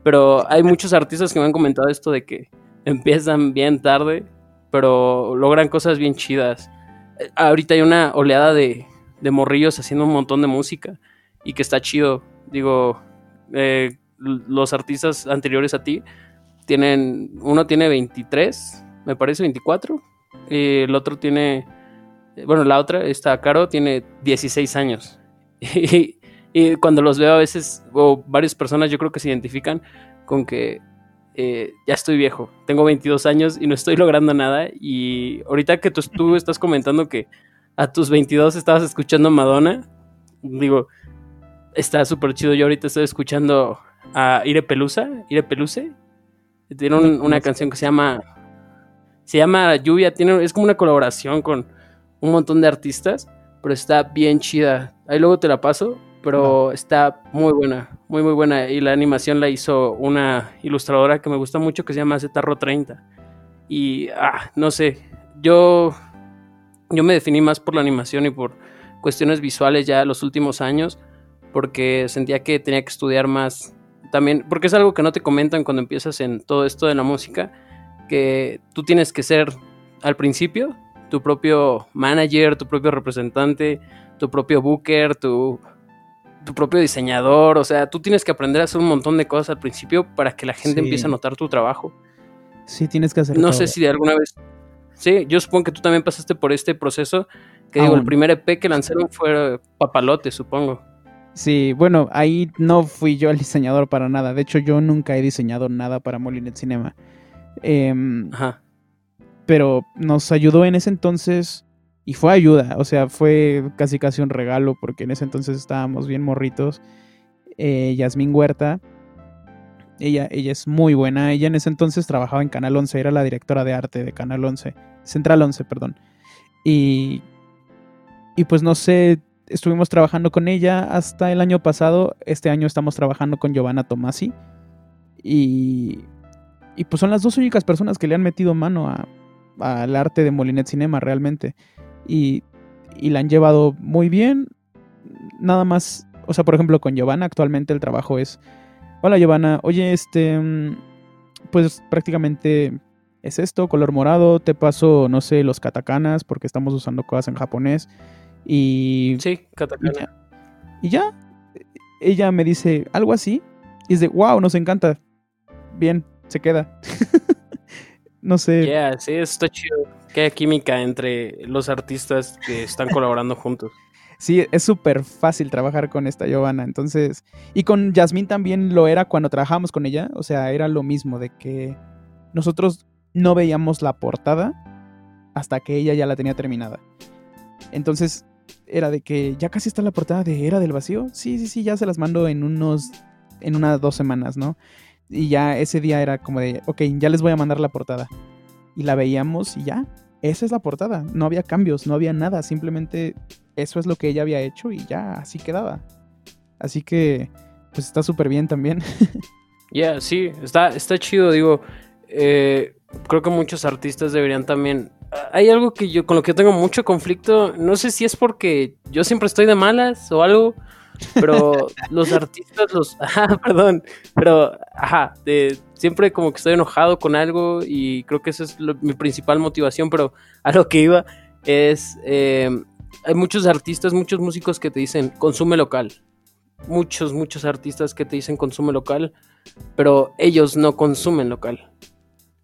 Pero hay muchos artistas que me han comentado esto de que empiezan bien tarde, pero logran cosas bien chidas. Ahorita hay una oleada de, de morrillos haciendo un montón de música y que está chido. Digo, eh, los artistas anteriores a ti tienen, uno tiene 23, me parece 24, y el otro tiene, bueno, la otra, esta Caro, tiene 16 años. Y, y cuando los veo a veces, o varias personas yo creo que se identifican con que eh, ya estoy viejo, tengo 22 años y no estoy logrando nada. Y ahorita que tú, tú estás comentando que a tus 22 estabas escuchando Madonna, digo, está súper chido. Yo ahorita estoy escuchando a Ire Pelusa, Ire Peluce. Tiene un- una canción que se llama se llama Lluvia, tiene, es como una colaboración con un montón de artistas, pero está bien chida. Ahí luego te la paso, pero está muy buena, muy muy buena. Y la animación la hizo una ilustradora que me gusta mucho que se llama Zetarro 30. Y, ah, no sé, yo, yo me definí más por la animación y por cuestiones visuales ya los últimos años, porque sentía que tenía que estudiar más también, porque es algo que no te comentan cuando empiezas en todo esto de la música, que tú tienes que ser al principio tu propio manager, tu propio representante, tu propio booker, tu, tu propio diseñador, o sea, tú tienes que aprender a hacer un montón de cosas al principio para que la gente Sí. empiece a notar tu trabajo. Sí, tienes que hacer No todo. sé si de alguna vez... Sí, yo supongo que tú también pasaste por este proceso, que digo, el primer EP que lanzaron fue Papalote, supongo. Sí, bueno, ahí no fui yo el diseñador para nada. De hecho, yo nunca he diseñado nada para Molinet Cinema. Em, Ajá. pero nos ayudó en ese entonces y fue ayuda, o sea, fue casi casi un regalo porque en ese entonces estábamos bien morritos. Eh, Yasmín Huerta, ella, ella es muy buena, ella en ese entonces trabajaba en Canal 11, era la directora de arte de Canal 11, Central 11, perdón. Y, y pues no sé, estuvimos trabajando con ella hasta el año pasado, este año estamos trabajando con Giovanna Tomasi y, y pues son las dos únicas personas que le han metido mano al arte de Molinet Cinema realmente. Y, y la han llevado muy bien. Nada más, o sea, por ejemplo, con Giovanna actualmente el trabajo es, hola Giovanna, oye, este, mm, pues prácticamente es esto, color morado, te paso, no sé, los katakanas, porque estamos usando cosas en japonés. Y, Sí, Katakana. Y ya, ella me dice algo así, y es de, wow, nos encanta. Bien, se queda. no sé. Yeah, sí, está chido. Que hay química entre los artistas que están colaborando juntos. Sí, es súper fácil trabajar con esta Giovanna. Entonces, y con Yasmín también lo era cuando trabajábamos con ella. O sea, era lo mismo de que nosotros no veíamos la portada hasta que ella ya la tenía terminada. Entonces, era de que ya casi está la portada de Era del Vacío. Sí, sí, sí, ya se las mando en unos, en unas dos semanas, ¿no? Y ya ese día era como de, ok, ya les voy a mandar la portada. Y la veíamos y ya, esa es la portada. No había cambios, no había nada. Simplemente eso es lo que ella había hecho y ya, así quedaba. Así que, pues está súper bien también. Yeah, sí, está, está chido, digo. eh, creo que muchos artistas deberían también. Hay algo que yo con lo que tengo mucho conflicto. No sé si es porque yo siempre estoy de malas o algo. Pero los artistas, los. Ajá, perdón. Pero, ajá, de- siempre como que estoy enojado con algo y creo que esa es lo- mi principal motivación. Pero a lo que iba es. eh, hay muchos artistas, muchos músicos que te dicen consume local. Muchos, muchos artistas que te dicen consume local pero ellos no consumen local.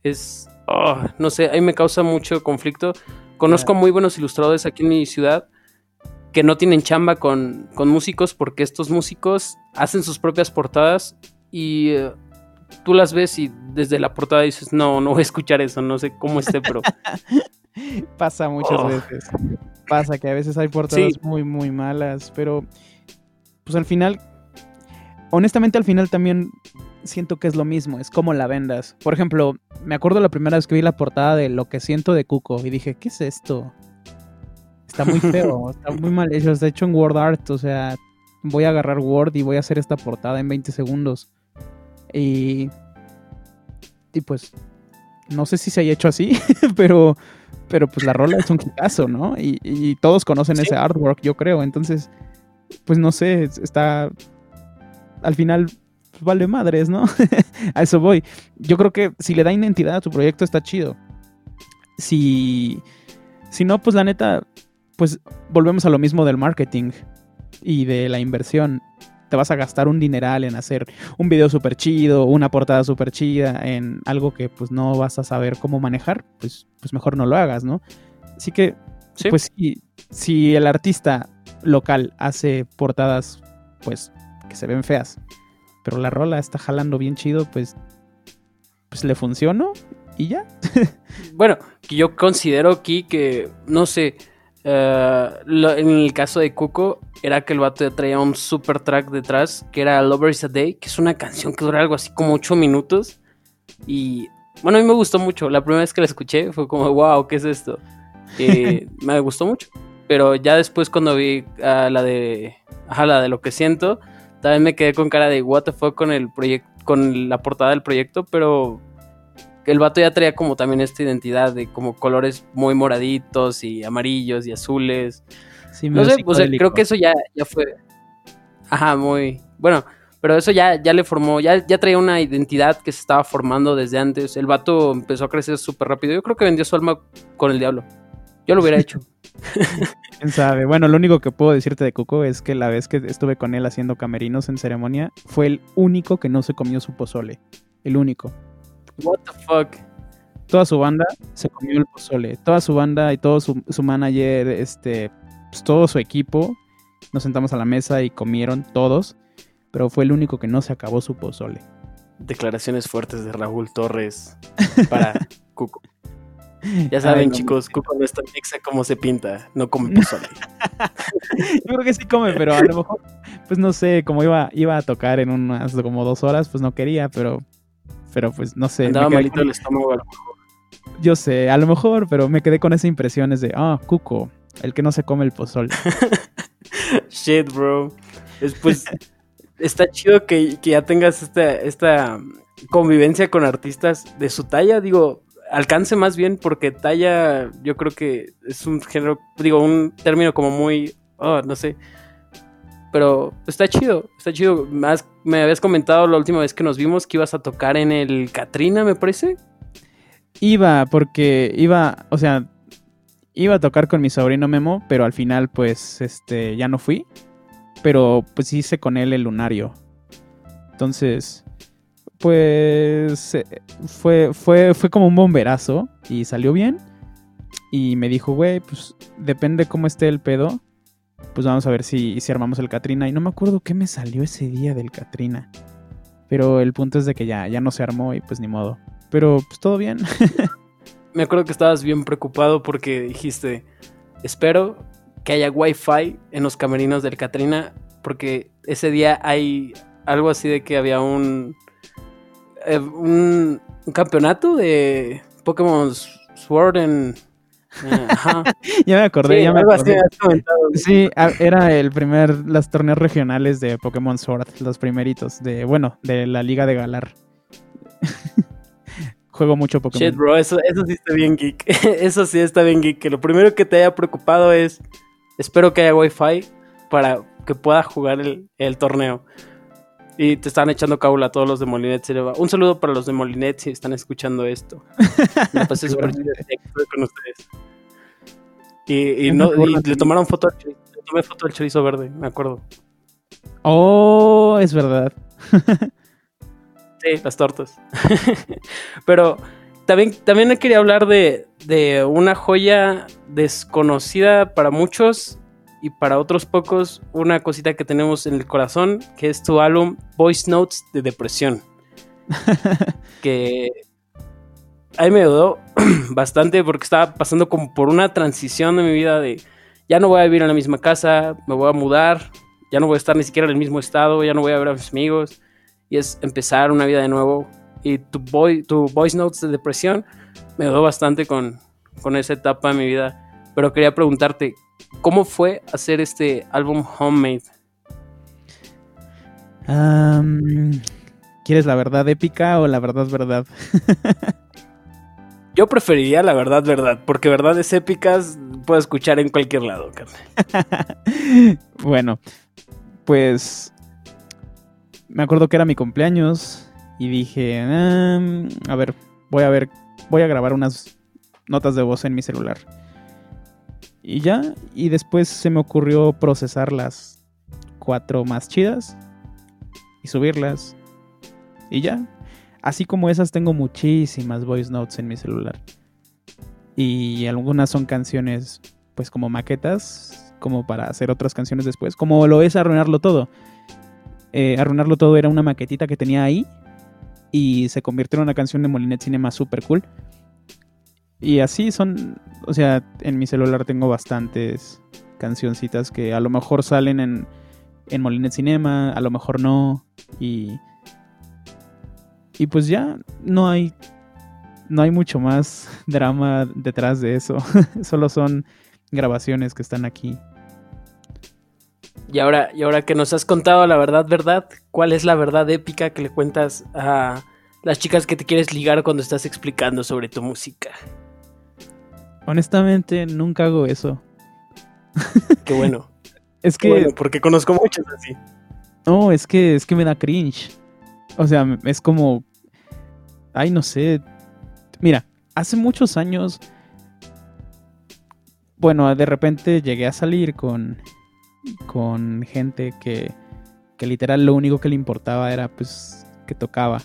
Es, oh, no sé, ahí me causa mucho conflicto. Conozco muy buenos ilustradores aquí en mi ciudad que no tienen chamba con, con músicos porque estos músicos hacen sus propias portadas y eh, tú las ves y desde la portada dices, no, no voy a escuchar eso, no sé cómo esté, pero Pasa muchas Oh. veces. Pasa que a veces hay portadas Sí. muy, muy malas, pero pues al final, honestamente al final también siento que es lo mismo, es como la vendas. Por ejemplo, me acuerdo la primera vez que vi la portada de Lo que siento de Cuco y dije, ¿qué es esto? Está muy feo, está muy mal hecho, está hecho en Word Art, o sea, voy a agarrar Word y voy a hacer esta portada en 20 segundos. Y y pues no sé si se haya hecho así, pero, pero pues la rola es un hitazo, ¿no? Y, y todos conocen ese artwork, yo creo. Entonces, pues no sé, está... Al final vale madres, ¿no? a eso voy. Yo creo que si le da identidad a tu proyecto está chido. Si, si no, pues la neta, pues volvemos a lo mismo del marketing y de la inversión. Te vas a gastar un dineral en hacer un video súper chido, una portada súper chida, en algo que pues no vas a saber cómo manejar, pues, pues mejor no lo hagas, ¿no? Así que, pues si, si el artista local hace portadas, pues que se ven feas, pero la rola está jalando bien chido, pues, pues le funcionó y ya. bueno, yo considero aquí que, no sé, eh, en el caso de Cuco, era que el vato traía un super track detrás, que era Lover is a Day, que es una canción que dura algo así como 8 minutos. Y bueno, a mí me gustó mucho. La primera vez que la escuché fue como, wow, ¿qué es esto? Me gustó mucho. Pero ya después cuando vi la de, la de lo que siento, también me quedé con cara de what the fuck con el proyecto, con la portada del proyecto, pero el vato ya traía como también esta identidad de como colores muy moraditos y amarillos y azules. Sí, no sé, o sea, creo que eso ya, ya fue. Ajá, muy. Bueno, pero eso ya, ya le formó, ya, ya traía una identidad que se estaba formando desde antes. El vato empezó a crecer súper rápido. Yo creo que vendió su alma con el diablo. Yo lo hubiera hecho. ¿Quién sabe? Bueno, lo único que puedo decirte de Coco es que la vez que estuve con él haciendo camerinos en ceremonia, fue el único que no se comió su pozole. El único. What the fuck? Toda su banda se comió el pozole. Toda su banda y todo su, manager, este, pues, todo su equipo, nos sentamos a la mesa y comieron todos, pero fue el único que no se acabó su pozole. Declaraciones fuertes de Raúl Torres para Cuco. Ya saben, chicos, Cuco no es tan mixa como se pinta, no come pozole. Yo creo que sí come, pero a lo mejor, pues no sé, como iba, iba a tocar en unas como dos horas, pues no quería, pero, pero pues no sé. Andaba malito el estómago a lo mejor. Yo sé, a lo mejor, pero me quedé con esa impresión de, ah, Cuco, el que no se come el pozole. Shit, bro. Después, está chido que, que ya tengas esta, esta convivencia con artistas de su talla, digo, alcance más bien porque talla yo creo que es un género, digo, un término como muy, oh, no sé. Pero está chido, está chido. Más me habías comentado la última vez que nos vimos que ibas a tocar en el Katrina, me parece. Iba, porque iba, o sea, iba a tocar con mi sobrino Memo, pero al final pues este ya no fui. Pero pues hice con él el lunario. Entonces, pues eh, fue, fue, fue como un bomberazo y salió bien. Y me dijo, güey, pues depende cómo esté el pedo. Pues vamos a ver si, si armamos el Katrina. Y no me acuerdo qué me salió ese día del Katrina. Pero el punto es de que ya, ya no se armó y pues ni modo. Pero pues todo bien. me acuerdo que estabas bien preocupado porque dijiste, espero que haya wifi en los camerinos del Katrina. Porque ese día hay algo así de que había un eh, un, campeonato de Pokémon Sword en... Eh, ya me acordé, ya me acordé. sí, era el primer, los torneos regionales de Pokémon Sword, los primeritos, de, bueno, de la Liga de Galar. Juego mucho Pokémon. Shit, bro, eso, eso sí está bien geek. eso sí está bien geek. Que lo primero que te haya preocupado es, espero que haya wifi para que pueda jugar el, el torneo. Y te están echando caula a todos los de Molinet. Un saludo para los de Molinet si están escuchando esto. Me pasé súper con ustedes. Y, no, le tomaron foto al chorizo, le tomé foto al chorizo verde, me acuerdo. Oh, es verdad. sí, las tortas. Pero también, también quería hablar de, de una joya desconocida para muchos y para otros pocos una cosita que tenemos en el corazón, que es tu álbum Voice Notes de Depresión. que a mí me ayudó bastante porque estaba pasando como por una transición de mi vida de ya no voy a vivir en la misma casa, me voy a mudar, ya no voy a estar ni siquiera en el mismo estado, ya no voy a ver a mis amigos y es empezar una vida de nuevo. Y tu, tu Voice Notes de Depresión me ayudó bastante con, con esa etapa de mi vida. Pero quería preguntarte, ¿Cómo fue hacer este álbum homemade? ¿Quieres la verdad épica o la verdad verdad? Yo preferiría la verdad verdad, porque verdades épicas puedo escuchar en cualquier lado, bueno, pues me acuerdo que era mi cumpleaños y dije, a ver, voy a ver, voy a grabar unas notas de voz en mi celular. Y ya, y después se me ocurrió procesar las cuatro más chidas y subirlas. Y ya. Así como esas tengo muchísimas voice notes en mi celular. Y algunas son canciones pues como maquetas, como para hacer otras canciones después, como lo es Arruinarlo Todo. Eh, Arruinarlo Todo era una maquetita que tenía ahí y se convirtió en una canción de Molinet Cinema super cool. Y así son, o sea, en mi celular tengo bastantes cancioncitas que a lo mejor salen en, en Molinet Cinema, a lo mejor no. Y, y pues ya no hay, no hay mucho más drama detrás de eso. Solo son grabaciones que están aquí. Y ahora, y ahora que nos has contado la verdad, verdad, ¿cuál es la verdad épica que le cuentas a las chicas que te quieres ligar cuando estás explicando sobre tu música? Honestamente, nunca hago eso. Qué bueno. es que. porque conozco muchos así. No, es que, es que me da cringe. O sea, es como. Ay, no sé. Mira, hace muchos años bueno, de repente llegué a salir con, con gente que, que literal lo único que le importaba era pues que tocaba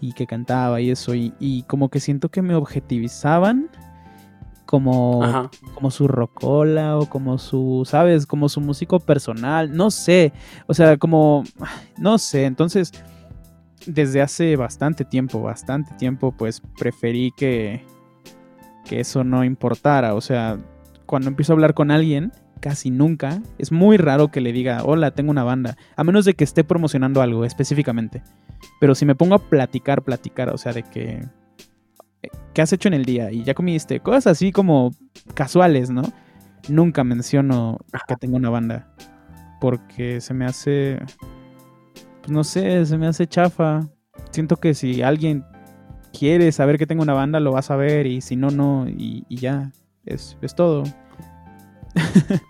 y que cantaba y eso. Y, como que siento que me objetivizaban como, como su rocola o como su, ¿sabes? Como su músico personal. No sé. O sea, como, no sé. Entonces, desde hace bastante tiempo, bastante tiempo, pues preferí que, que eso no importara. O sea, cuando empiezo a hablar con alguien, casi nunca, es muy raro que le diga, hola, tengo una banda, a menos de que esté promocionando algo específicamente. Pero si me pongo a platicar, platicar, o sea, de que... ¿Qué has hecho en el día? Y ya comiste, cosas así como casuales, ¿no? Nunca menciono que tengo una banda. Porque se me hace... Pues no sé, se me hace chafa. Siento que si alguien quiere saber que tengo una banda, lo va a saber. Y si no, no. Y, ya. Es, es todo.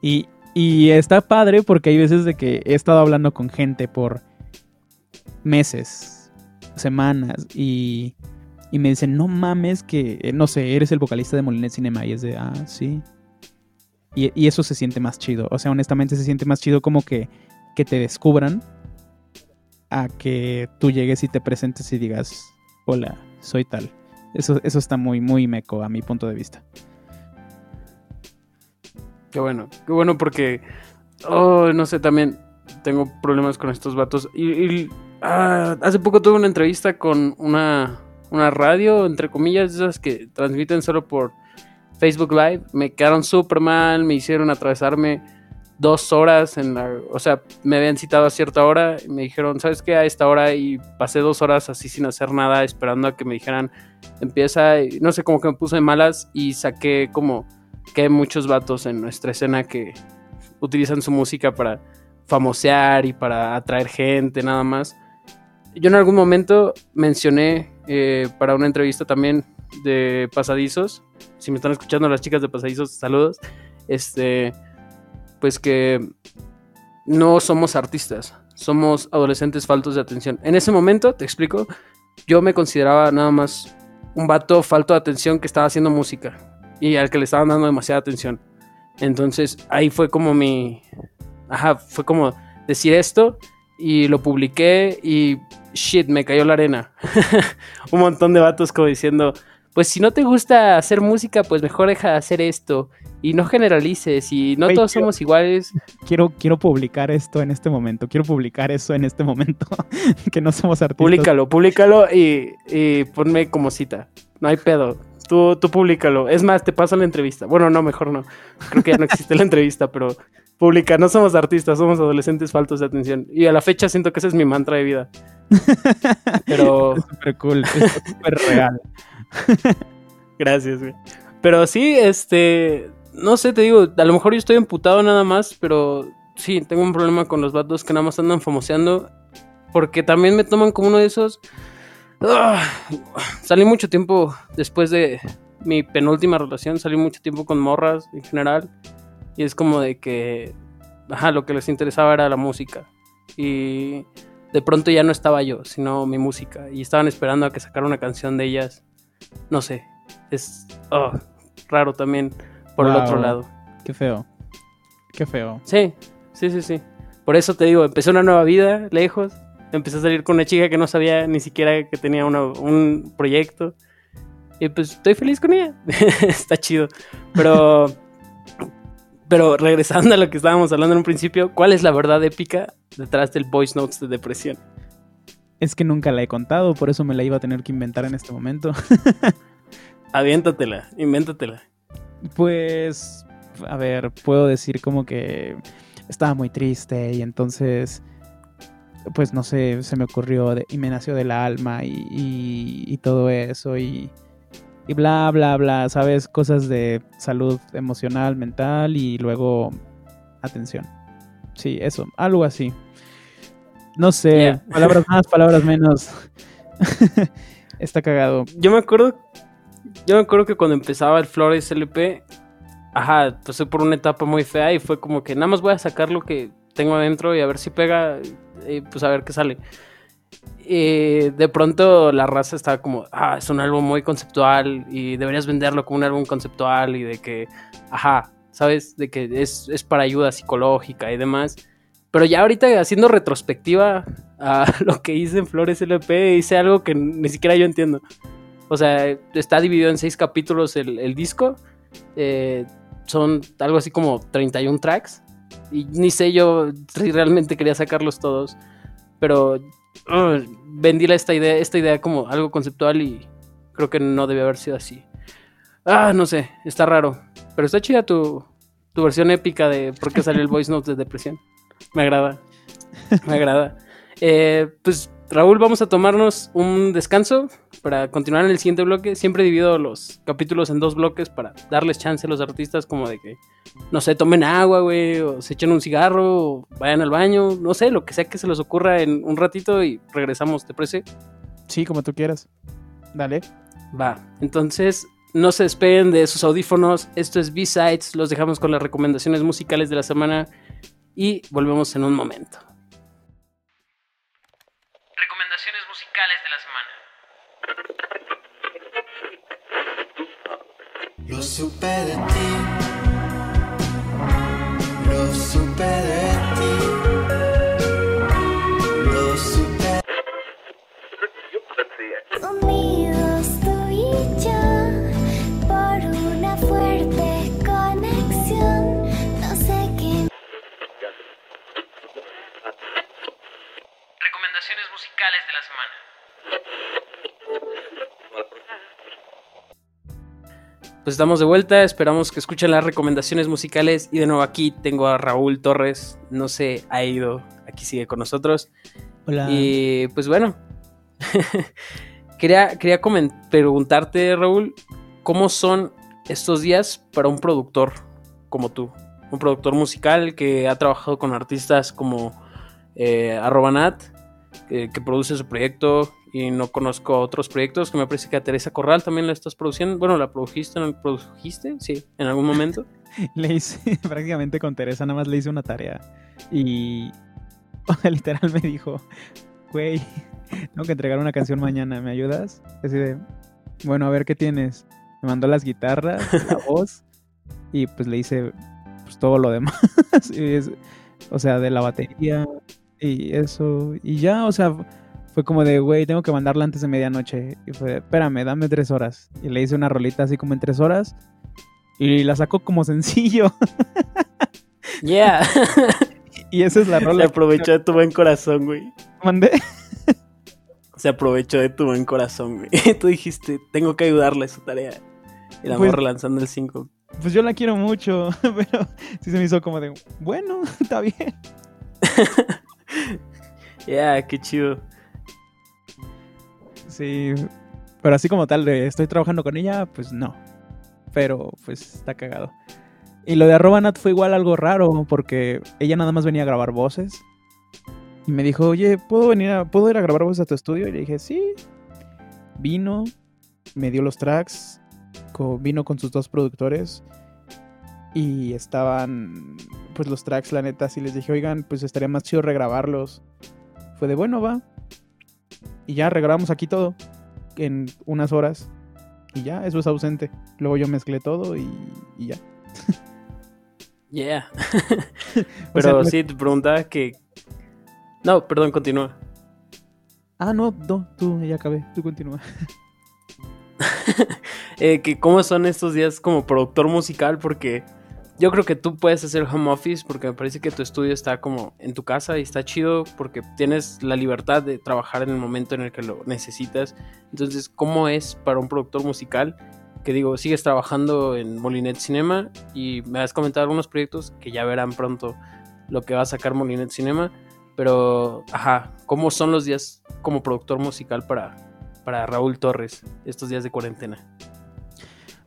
y, y está padre porque hay veces de que he estado hablando con gente por meses, semanas, y, y me dicen, no mames que, eh, no sé, eres el vocalista de Molinet Cinema, y es de, ah, sí. Y, y, eso se siente más chido, o sea, honestamente se siente más chido como que, que te descubran a que tú llegues y te presentes y digas, hola, soy tal. Eso, eso está muy, muy meco a mi punto de vista. Qué bueno, qué bueno porque, oh, no sé, también tengo problemas con estos vatos. Y, ah, hace poco tuve una entrevista con una, una radio, entre comillas, esas que transmiten solo por Facebook Live. Me quedaron súper mal, me hicieron atravesarme dos horas en la, o sea, me habían citado a cierta hora y me dijeron, ¿sabes qué? A esta hora y pasé dos horas así sin hacer nada, esperando a que me dijeran, empieza, y, no sé, como que me puse malas y saqué como que hay muchos vatos en nuestra escena que utilizan su música para famosear y para atraer gente, nada más. Yo en algún momento mencioné eh, para una entrevista también de Pasadizos, si me están escuchando las chicas de Pasadizos, saludos, este, pues que no somos artistas, somos adolescentes faltos de atención. En ese momento, te explico, yo me consideraba nada más un vato falto de atención que estaba haciendo música y al que le estaban dando demasiada atención. Entonces ahí fue como mi... Ajá, fue como decir esto y lo publiqué y shit, me cayó la arena. Un montón de vatos como diciendo, pues si no te gusta hacer música, pues mejor deja de hacer esto y no generalices y no todos somos iguales. Quiero, quiero publicar esto en este momento, quiero publicar eso en este momento, que no somos artistas. Públicalo, públicalo y, y ponme como cita, no hay pedo. Tú, tú públicalo. Es más, te paso la entrevista. Bueno, no, mejor no. Creo que ya no existe la entrevista, pero pública. No somos artistas, somos adolescentes faltos de atención. Y a la fecha siento que ese es mi mantra de vida. Pero. Súper cool, súper real. Gracias, güey. Pero sí, este. No sé, te digo, a lo mejor yo estoy emputado nada más, pero sí, tengo un problema con los vatos que nada más andan famoseando porque también me toman como uno de esos. Ah, salí mucho tiempo después de mi penúltima relación, salí mucho tiempo con morras en general. Y es como de que, ajá, lo que les interesaba era la música. Y de pronto ya no estaba yo, sino mi música. Y estaban esperando a que sacara una canción de ellas. No sé, es oh, raro también por el otro lado. Qué feo. Qué feo. Sí, sí, sí, sí. Por eso te digo, empecé una nueva vida lejos. Empecé a salir con una chica que no sabía ni siquiera que tenía una- un proyecto. Y pues estoy feliz con ella. Está chido. Pero, pero regresando a lo que estábamos hablando en un principio, ¿cuál es la verdad épica detrás del voice notes de depresión? Es que nunca la he contado, por eso me la iba a tener que inventar en este momento. Aviéntatela, invéntatela. Pues, a ver, puedo decir como que estaba muy triste y entonces, pues no sé, se me ocurrió de- y me nació del alma y, y- y todo eso y, y bla, bla, bla, ¿sabes? Cosas de salud emocional, mental y luego atención. Sí, eso, algo así. No sé, Yeah. palabras más, palabras menos. Está cagado. Yo me acuerdo. Yo me acuerdo que cuando empezaba el Flores LP. Ajá, pasé por una etapa muy fea y fue como que nada más voy a sacar lo que tengo adentro y a ver si pega. Y pues a ver qué sale. Y de pronto la raza estaba como, ah, es un álbum muy conceptual y deberías venderlo como un álbum conceptual y de que, ajá, ¿sabes? De que es, es para ayuda psicológica y demás. Pero ya ahorita haciendo retrospectiva a lo que hice en Flores LP, hice algo que ni siquiera yo entiendo. O sea, está dividido en seis capítulos el, el disco. Eh, son algo así como 31 tracks. Y ni sé yo si realmente quería sacarlos todos. Pero uh, vendí la- esta idea, esta idea como algo conceptual y creo que no debe haber sido así. Ah, no sé, está raro. Pero está chida tu, tu versión épica de por qué salió el voice note de depresión. Me agrada. Me agrada. Eh, pues Raúl, vamos a tomarnos un descanso para continuar en el siguiente bloque. Siempre divido los capítulos en dos bloques para darles chance a los artistas como de que, no sé, tomen agua, güey, o se echen un cigarro, o vayan al baño, no sé, lo que sea que se les ocurra en un ratito y regresamos, ¿te parece? Sí, como tú quieras. Dale. Va, entonces no se despeguen de sus audífonos. Esto es B-Sides. Los dejamos con las recomendaciones musicales de la semana y volvemos en un momento. Lo supe de ti. Lo supe de ti. Pues estamos de vuelta, esperamos que escuchen las recomendaciones musicales y de nuevo aquí tengo a Raúl Torres, no se ha ido, aquí sigue con nosotros. Hola. Y pues bueno, quería, quería preguntarte, Raúl, ¿cómo son estos días para un productor como tú? Un productor musical que ha trabajado con artistas como eh, arroba Nat, que, que produce su proyecto y no conozco otros proyectos, que me parece que a Teresa Corral también la estás produciendo. Bueno, ¿la produjiste? ¿No produjiste? Sí, en algún momento. Le hice, prácticamente con Teresa, nada más le hice una tarea. Y literal me dijo, güey, tengo que entregar una canción mañana, ¿me ayudas? Así de, bueno, a ver qué tienes. Me mandó las guitarras, la voz, y pues le hice pues, todo lo demás. Es- o sea, de la batería y eso. Y ya, o sea, fue como de, güey, tengo que mandarla antes de medianoche. Y fue, de, espérame, dame tres horas. Y le hice una rolita así como en tres horas. Y la sacó como sencillo. Yeah. Y esa es la Se rola. que aprovechó de tu buen corazón, güey. mandé. Se aprovechó de tu buen corazón, güey. Tú dijiste, tengo que ayudarle a su tarea. Y la Pues- morra lanzando el 5. Pues yo la quiero mucho, pero sí se me hizo como de, bueno, está bien. Yeah, qué chido. Sí, pero así como tal, de estoy trabajando con ella, pues no. Pero pues está cagado. Y lo de arroba Nat fue igual algo raro, porque ella nada más venía a grabar voces. Y me dijo, oye, ¿puedo venir a, ¿puedo ir a grabar voz a tu estudio? Y le dije, sí. Vino, me dio los tracks, vino con sus dos productores. Y estaban, pues los tracks, la neta, así les dije, oigan, pues estaría más chido regrabarlos. Fue de, bueno, va. Y ya regrabamos aquí todo en unas horas. Y ya, eso es ausente. Luego yo mezclé todo y, y ya. Yeah. O Pero sea, sí, te preguntaba que. No, perdón, continúa. Ah, no, no, tú, ya acabé, tú continúa. Eh, que cómo son estos días como productor musical, porque yo creo que tú puedes hacer home office, porque me parece que tu estudio está como en tu casa y está chido, porque tienes la libertad de trabajar en el momento en el que lo necesitas. Entonces, ¿cómo es para un productor musical? Que digo, sigues trabajando en Molinet Cinema y me has comentado algunos proyectos que ya verán pronto lo que va a sacar Molinet Cinema. Pero, ajá, ¿cómo son los días como productor musical para, para Raúl Torres estos días de cuarentena?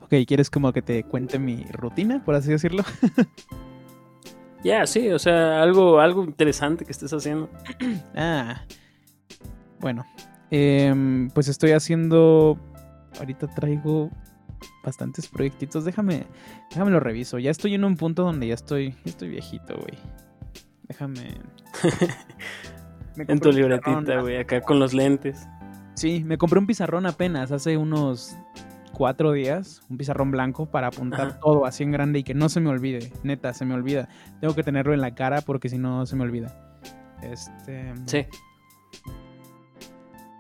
Ok, ¿quieres como que te cuente mi rutina, por así decirlo? Ya, sí, o sea, algo, algo interesante que estés haciendo. Ah, bueno, em, pues estoy haciendo, ahorita traigo bastantes proyectitos, déjame, déjame lo reviso, ya estoy en un punto donde ya estoy, ya estoy viejito, güey. Déjame... Me En tu libretita, güey, acá con los lentes. Sí, me compré un pizarrón apenas hace unos cuatro días, un pizarrón blanco para apuntar Ajá. todo así en grande y que no se me olvide, neta, se me olvida. Tengo que tenerlo en la cara porque si no se me olvida. Este... Sí.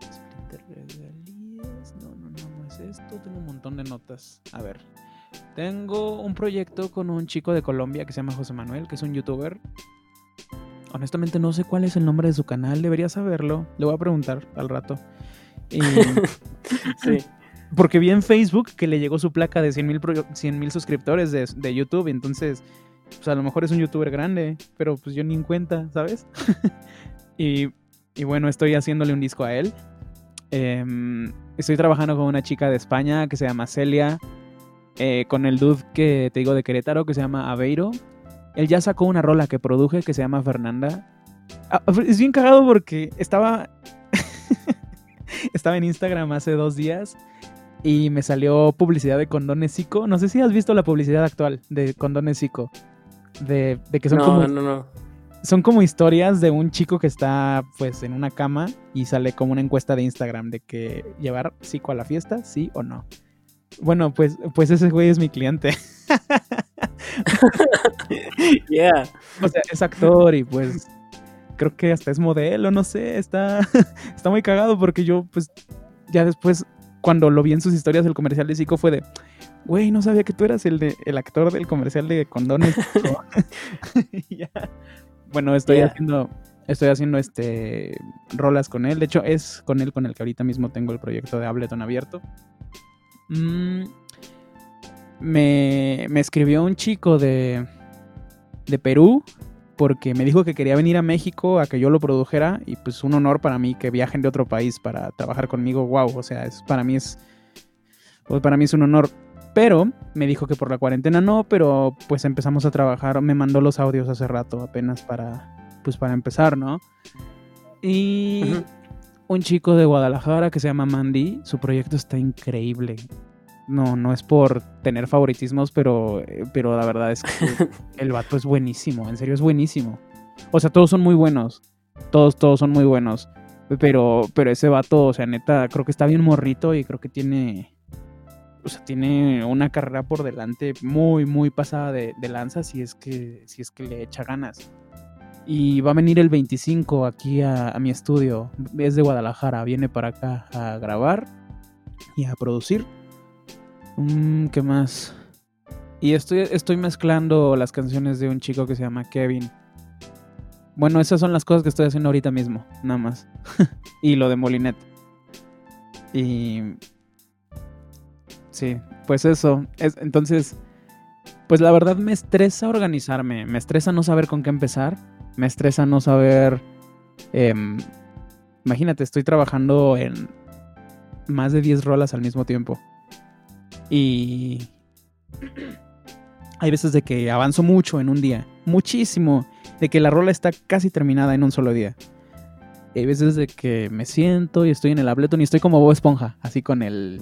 Splinter Regalías. No, no, no, no es esto. Tengo un montón de notas. A ver. Tengo un proyecto con un chico de Colombia que se llama José Manuel, que es un youtuber. Honestamente no sé cuál es el nombre de su canal, debería saberlo. Le voy a preguntar al rato. Y- Sí. Porque vi en Facebook que le llegó su placa de 100 mil suscriptores de, de YouTube. Entonces, pues a lo mejor es un youtuber grande, pero pues yo ni en cuenta, ¿sabes? y, y bueno, estoy haciéndole un disco a él. Em, estoy trabajando con una chica de España que se llama Celia. eh, con el dude que te digo de Querétaro que se llama Aveiro. Él ya sacó una rola que produje que se llama Fernanda. Ah, es bien cagado porque estaba. estaba en Instagram hace dos días y me salió publicidad de condones Zico. No sé si has visto la publicidad actual de condones Zico. De, de que son no, como no, no. son como historias de un chico que está pues en una cama y sale como una encuesta de Instagram de que llevar psico a la fiesta, sí o no. Bueno, pues, pues ese güey es mi cliente. Yeah. O sea, es actor y pues creo que hasta es modelo, no sé, está, está muy cagado porque yo pues ya después cuando lo vi en sus historias del comercial de Zico fue de, güey, no sabía que tú eras el, de, el actor del comercial de condones. Zico". Y ya. Bueno, estoy Yeah. haciendo, estoy haciendo este rolas con él. De hecho, es con él con el que ahorita mismo tengo el proyecto de Ableton abierto. Mm, me, me escribió un chico de, de Perú porque me dijo que quería venir a México a que yo lo produjera y pues un honor para mí que viajen de otro país para trabajar conmigo. Wow, o sea, es, para mí es pues, para mí es un honor. Pero me dijo que por la cuarentena no, pero pues empezamos a trabajar. Me mandó los audios hace rato apenas para pues para empezar, ¿no? Y un chico de Guadalajara que se llama Mandy, su proyecto está increíble. No, no es por tener favoritismos, pero, eh, pero la verdad es que el vato es buenísimo, en serio es buenísimo. O sea, todos son muy buenos. Todos, todos son muy buenos. Pero, pero ese vato, o sea, neta, creo que está bien morrito y creo que tiene. O sea, tiene una carrera por delante muy, muy pasada de, de lanza si es que, si es que le echa ganas. Y va a venir el 25 aquí a, a mi estudio. Es de Guadalajara. Viene para acá a grabar y a producir. Mm, ¿Qué más? Y estoy, estoy mezclando las canciones de un chico que se llama Kevin. Bueno, esas son las cosas que estoy haciendo ahorita mismo, nada más. y lo de Molinet. Y... Sí, pues eso. Es, entonces, pues la verdad me estresa organizarme. Me estresa no saber con qué empezar. Me estresa no saber... em, imagínate, estoy trabajando en más de 10 rolas al mismo tiempo. Y hay veces de que avanzo mucho en un día, muchísimo, de que la rola está casi terminada en un solo día. Y hay veces de que me siento y estoy en el Ableton y estoy como Bob Esponja, así con el...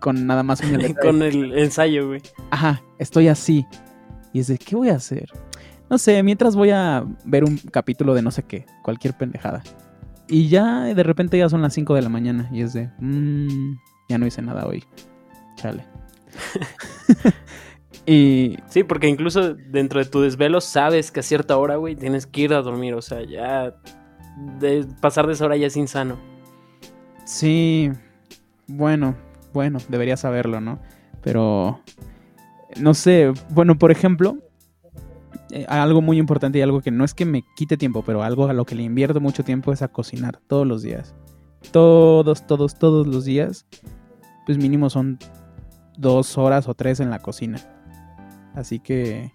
Con nada más con el... Con el ensayo, güey. Ajá, estoy así. Y es de, ¿qué voy a hacer? No sé, mientras voy a ver un capítulo de no sé qué, cualquier pendejada. Y ya de repente ya son las 5 de la mañana y es de, "Mm, ya no hice nada hoy. Chale. y Sí, porque incluso dentro de tu desvelo sabes que a cierta hora, güey, tienes que ir a dormir. O sea, ya. De pasar de esa hora ya es insano. sí, bueno, bueno, debería saberlo, ¿no? Pero, no sé, bueno, por ejemplo, eh, algo muy importante y algo que no es que me quite tiempo, pero algo a lo que le invierto mucho tiempo es a cocinar todos los días. Todos, todos, todos los días. Pues mínimo son dos horas o tres en la cocina. Así que,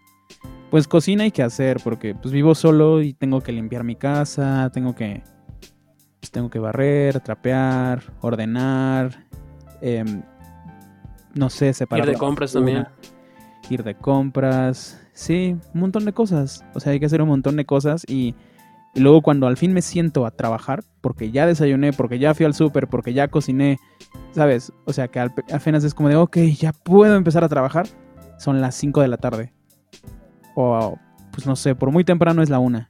pues cocina hay que hacer porque pues vivo solo y tengo que limpiar mi casa, tengo que, pues, tengo que barrer, trapear, ordenar, em, no sé, separar. Ir de compras también. ir de compras, sí, un montón de cosas. O sea, hay que hacer un montón de cosas y, y luego cuando al fin me siento a trabajar, porque ya desayuné, porque ya fui al súper, porque ya cociné, ¿sabes? O sea, que al- apenas es como de, ok, ya puedo empezar a trabajar, son las 5 de la tarde. O, pues no sé, por muy temprano es la una.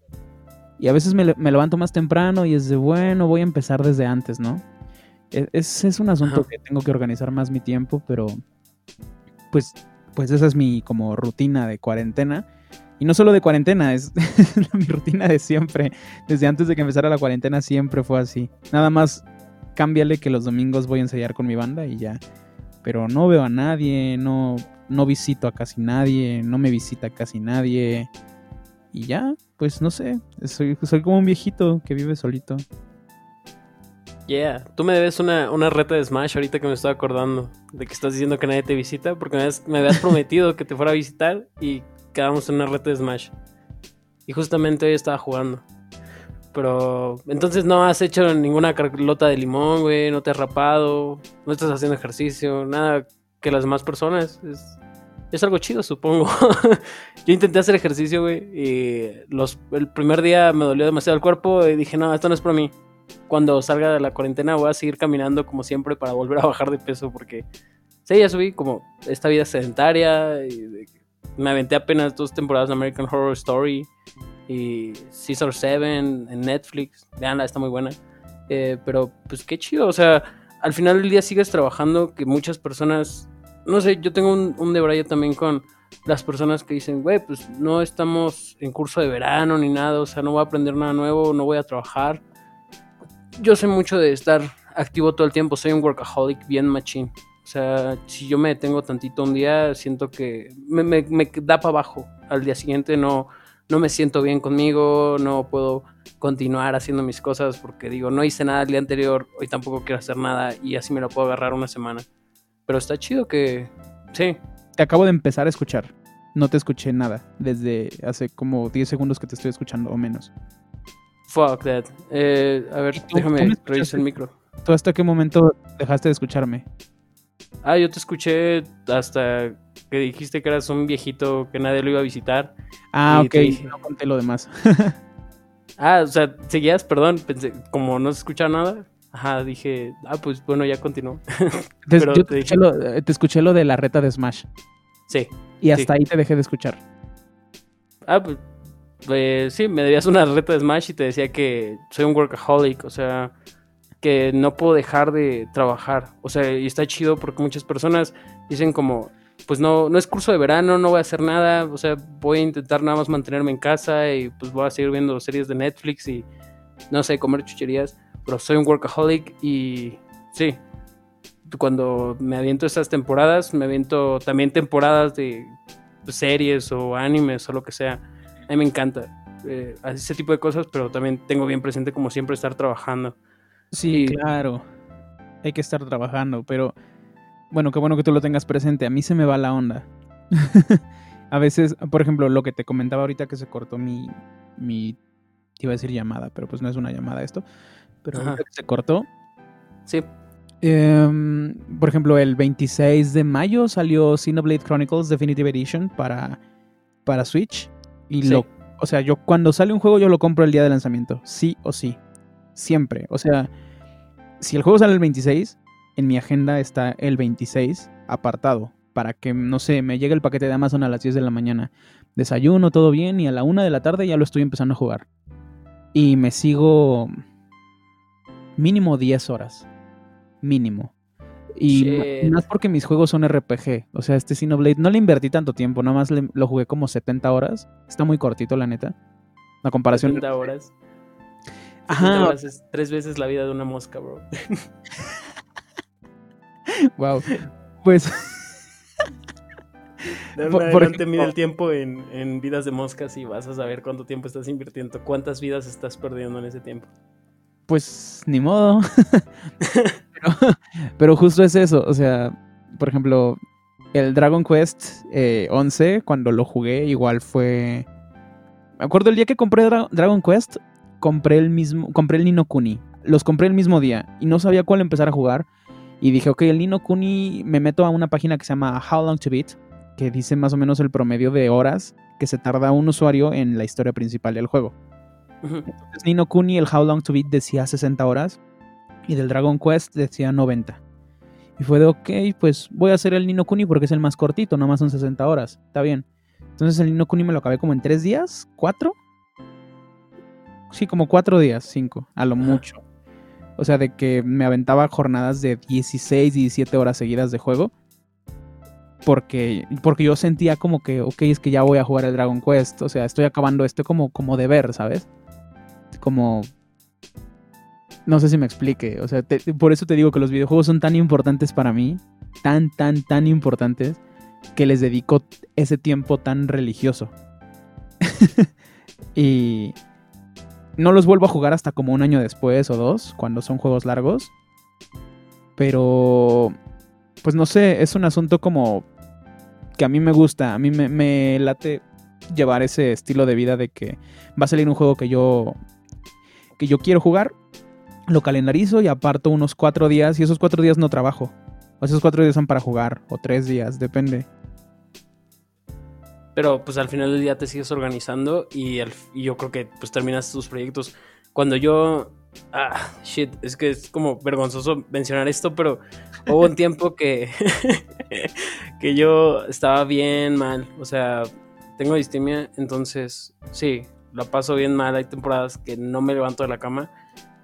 Y a veces me, le- me levanto más temprano y es de, bueno, voy a empezar desde antes, ¿no? E- Es, es un asunto Ajá. que tengo que organizar más mi tiempo, pero pues, pues esa es mi como rutina de cuarentena. Y no solo de cuarentena, es mi rutina de siempre. Desde antes de que empezara la cuarentena siempre fue así. Nada más cámbiale que los domingos voy a ensayar con mi banda y ya. Pero no veo a nadie, no, no visito a casi nadie, no me visita casi nadie. Y ya, pues no sé, soy, soy como un viejito que vive solito. Yeah, tú me debes una, una reta de Smash ahorita que me estoy acordando de que estás diciendo que nadie te visita porque me habías, me habías prometido que te fuera a visitar y quedamos en una reta de Smash. Y justamente hoy estaba jugando. Pero entonces no has hecho ninguna carlota de limón, güey, no te has rapado, no estás haciendo ejercicio, nada que las demás personas. Es, es algo chido, supongo. Yo intenté hacer ejercicio, güey, y el primer día me dolió demasiado el cuerpo y dije, no, esto no es para mí cuando salga de la cuarentena voy a seguir caminando como siempre para volver a bajar de peso porque sí, ya subí como esta vida sedentaria y me aventé apenas dos temporadas de American Horror Story y Caesar 7 en Netflix, veanla, está muy buena. Eh, pero pues qué chido, o sea, al final del día sigues trabajando que muchas personas, no sé, yo tengo un, un también con las personas que dicen, güey, pues no estamos en curso de verano ni nada, o sea, no voy a aprender nada nuevo, no voy a trabajar yo soy mucho de estar activo todo el tiempo, soy un workaholic bien machine. O sea, si yo me detengo tantito un día, siento que me, me- me da para abajo. Al día siguiente no, no me siento bien conmigo, no puedo continuar haciendo mis cosas porque digo, no hice nada el día anterior, hoy tampoco quiero hacer nada y así me lo puedo agarrar una semana. Pero está chido que, sí, Te acabo de empezar a escuchar. No te escuché nada desde hace como 10 segundos que te estoy escuchando o menos. fuck that. Eh, a ver, ¿Y tú- tú me déjame revisar el micro. ¿Tú hasta qué momento dejaste de escucharme? Ah, yo te escuché hasta que dijiste que eras un viejito que nadie lo iba a visitar. Ah, ok, dije- no conté lo demás. Ah, o sea, seguías, perdón, pensé, como no se escucha nada. Ajá, dije, ah, pues bueno, ya continuó. Te, Pero yo te te, escuché lo, eh, te escuché lo de la reta de Smash. sí. Y hasta ahí te dejé de escuchar. Ah, pues, pues, sí, me debías una reta de Smash y te decía que soy un workaholic, o sea, que no puedo dejar de trabajar. O sea, y está chido porque muchas personas dicen como, pues no, no es curso de verano, no voy a hacer nada, o sea, voy a intentar nada más mantenerme en casa y pues voy a seguir viendo series de Netflix y no sé, comer chucherías, pero soy un workaholic y sí, cuando me aviento esas temporadas, me aviento también temporadas de series o animes o lo que sea. A mí me encanta eh, ese tipo de cosas, pero también tengo bien presente como siempre estar trabajando. Sí, claro. Hay que estar trabajando, pero bueno, qué bueno que tú lo tengas presente. A mí se me va la onda. a veces, por ejemplo, lo que te comentaba ahorita que se cortó mi, mi, te iba a decir llamada, pero pues no es una llamada esto. Pero Ajá. ahorita que se cortó, Sí, Em, por ejemplo, el 26 de mayo salió Xenoblade Chronicles Definitive Edition para, para Switch. Y Sí. lo, o sea, yo cuando sale un juego yo lo compro el día de lanzamiento, sí o sí. Siempre. O sea, si el juego sale el 26, en mi agenda está el 26 apartado. Para que, no sé, me llegue el paquete de Amazon a las 10 de la mañana. Desayuno, todo bien, y a la 1 de la tarde ya lo estoy empezando a jugar. Y me sigo mínimo 10 horas. Mínimo. Y Shit. más porque mis juegos son RPG. O sea, este Xenoblade no le invertí tanto tiempo, nada más le- lo jugué como 70 horas. Está muy cortito, la neta. La comparación. 70 horas. 70 Ajá, es tres veces la vida de una mosca, bro. wow. Pues De Por- adelante mide el tiempo en, en vidas de moscas y vas a saber cuánto tiempo estás invirtiendo, cuántas vidas estás perdiendo en ese tiempo. pues ni modo. pero, pero justo es eso, o sea, por ejemplo, el Dragon Quest eh, 11, cuando lo jugué, igual fue... Me acuerdo el día que compré Dra- Dragon Quest, compré el mismo, compré el Nino Kuni. Los compré el mismo día y no sabía cuál empezar a jugar. Y dije, ok, el Nino Kuni, me meto a una página que se llama How Long to Beat, que dice más o menos el promedio de horas que se tarda un usuario en la historia principal del juego. Entonces, Nino Kuni, el How Long to Beat decía 60 horas y del Dragon Quest decía 90. Y fue de, ok, pues voy a hacer el Nino Kuni porque es el más cortito, nomás son 60 horas, está bien. Entonces el Nino Kuni me lo acabé como en 3 días, 4. Sí, como 4 días, 5, a lo Ajá. mucho. O sea, de que me aventaba jornadas de 16, 17 horas seguidas de juego. Porque, porque yo sentía como que, ok, es que ya voy a jugar el Dragon Quest. O sea, estoy acabando esto como, como deber, ¿sabes? Como... No sé si me explique. O sea, te- por eso te digo que los videojuegos son tan importantes para mí. Tan, tan, tan importantes. Que les dedico ese tiempo tan religioso. y no los vuelvo a jugar hasta como un año después o dos, cuando son juegos largos. Pero, pues no sé, es un asunto como que a mí me gusta, a mí me, me late llevar ese estilo de vida de que va a salir un juego que yo que yo quiero jugar, lo calendarizo y aparto unos cuatro días y esos cuatro días no trabajo. O esos cuatro días son para jugar, o tres días, depende. Pero pues al final del día te sigues organizando y, yo creo que pues terminas tus proyectos. Cuando yo... Ah, shit, es que es como vergonzoso mencionar esto, pero hubo un tiempo que, que yo estaba bien mal. O sea, tengo distimia, entonces sí, la paso bien mal. Hay temporadas que no me levanto de la cama.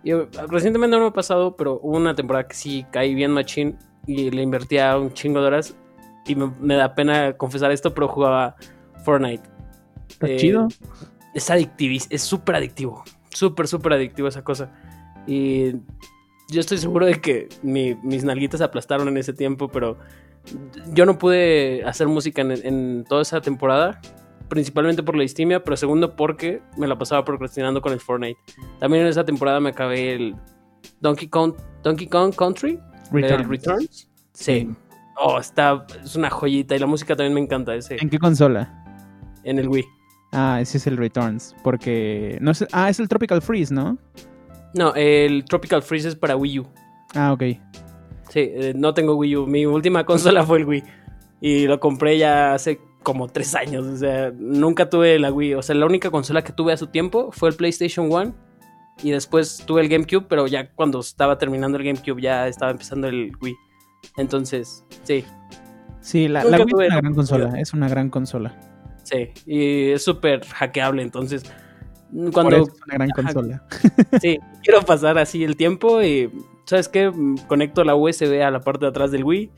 Y eh, recientemente no me ha pasado, pero hubo una temporada que sí caí bien machín y le invertía un chingo de horas. Y me da pena confesar esto, pero jugaba Fortnite. Está Eh, chido. Es adictivis, es súper adictivo. Súper, súper adictivo esa cosa. Y yo estoy seguro de que mi- mis nalguitas aplastaron en ese tiempo, pero yo no pude hacer música en, en toda esa temporada. Principalmente por la distimia, pero segundo porque me la pasaba procrastinando con el Fortnite. También en esa temporada me acabé el Donkey Kong, Donkey Kong Country. el Returns. Returns. Sí. Oh, está, es una joyita y la música también me encanta ese. ¿En qué consola? En el Wii. Ah, ese es el Returns. Porque. No es, ah, es el Tropical Freeze, ¿no? No, el Tropical Freeze es para Wii U. Ah, ok. Sí, eh, no tengo Wii U. Mi última consola fue el Wii. Y lo compré ya hace como tres años. O sea, nunca tuve la Wii. O sea, la única consola que tuve a su tiempo fue el PlayStation 1. Y después tuve el GameCube, pero ya cuando estaba terminando el GameCube ya estaba empezando el Wii. Entonces, sí, Sí, la, la Wii es una gran consola. Es una gran consola. Sí. Y es súper hackeable. Entonces, cuando es una gran consola. Sí, quiero pasar así el tiempo y, ¿sabes qué? Conecto la USB a la parte de atrás del Wii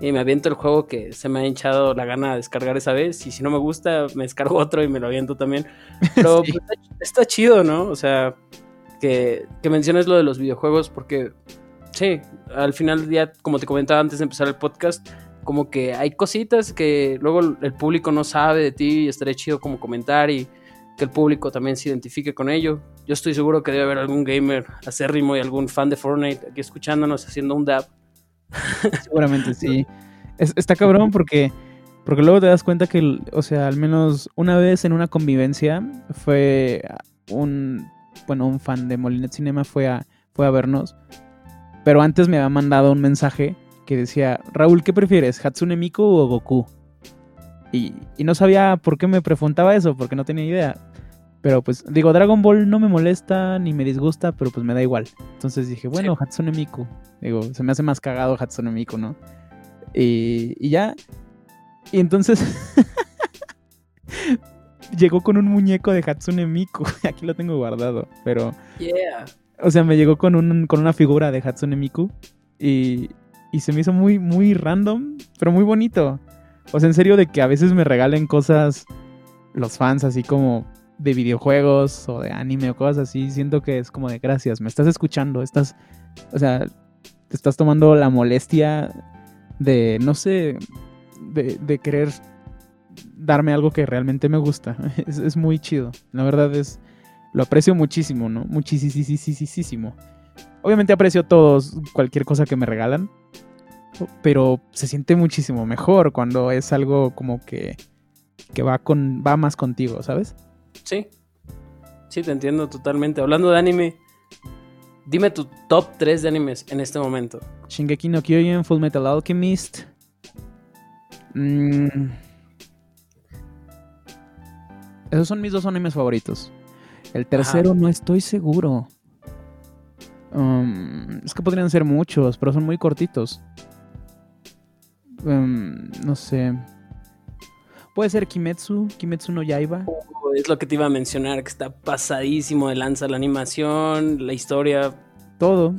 y me aviento el juego que se me ha hinchado la gana de descargar esa vez y si no me gusta me descargo otro y me lo aviento también. Pero Sí. pues, está, está chido, ¿no? O sea, que, que menciones lo de los videojuegos porque, sí, al final del día, como te comentaba antes de empezar el podcast, como que hay cositas que luego el público no sabe de ti y estaría chido como comentar y que el público también se identifique con ello. Yo estoy seguro que debe haber algún gamer acérrimo y algún fan de Fortnite aquí escuchándonos haciendo un dab. Seguramente sí. Es- está cabrón porque, porque luego te das cuenta que, o sea, al menos una vez en una convivencia fue un, bueno, un fan de Molinet Cinema fue a, fue a vernos, pero antes me había mandado un mensaje que decía, Raúl, ¿qué prefieres, Hatsune Miku o Goku? Y, y no sabía por qué me preguntaba eso, porque no tenía idea. Pero pues, digo, Dragon Ball no me molesta ni me disgusta, pero pues me da igual. Entonces dije, bueno, Hatsune Miku. Digo, se me hace más cagado Hatsune Miku, ¿no? Y, y ya. Y entonces llegó con un muñeco de Hatsune Miku. Aquí lo tengo guardado, pero... Yeah. O sea, me llegó con, un, con una figura de Hatsune Miku y, y se me hizo muy, muy random, pero muy bonito. O sea, en serio de que a veces me regalen cosas los fans así como de videojuegos o de anime o cosas así. Siento que es como de gracias, me estás escuchando, estás, o sea, te estás tomando la molestia de, no sé, de, de querer darme algo que realmente me gusta. Es, muy chido. La verdad es, lo aprecio muchísimo, ¿no? Muchísimo. Obviamente aprecio todos, cualquier cosa que me regalan, pero se siente muchísimo mejor cuando es algo como que, que va, con, va más contigo, ¿sabes? Sí. Sí, te entiendo totalmente. Hablando de anime, dime tu top 3 de animes en este momento. Shingeki no Kyojin, Full Metal Alchemist. Mm. Esos son mis dos animes favoritos. El tercero no estoy seguro. Um, es que podrían ser muchos, pero son muy cortitos. Um, no sé. Puede ser Kimetsu, Kimetsu no Yaiba. Oh, es lo que te iba a mencionar, que está pasadísimo de lanza la animación, la historia. Todo.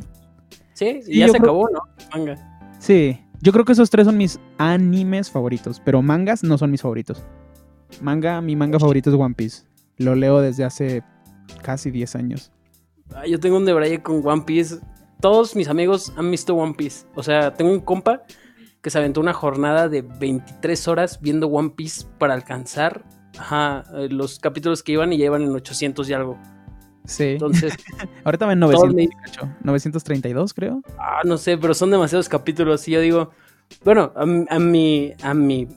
Sí, Sí, y ya yo se creo- acabó, ¿no? Manga. Sí, yo creo que esos tres son mis animes favoritos, pero mangas no son mis favoritos. Manga, mi manga favorito es One Piece. Lo leo desde hace casi 10 años. Yo tengo un debraye con One Piece. Todos mis amigos han visto One Piece. O sea, tengo un compa que se aventó una jornada de 23 horas viendo One Piece para alcanzar ajá, eh, los capítulos que iban y ya iban en 800 y algo. Sí. Entonces, Ahorita va en todos 900, me- cacho, 932, creo. ah, no sé, pero son demasiados capítulos y yo digo, bueno, a mi, a mi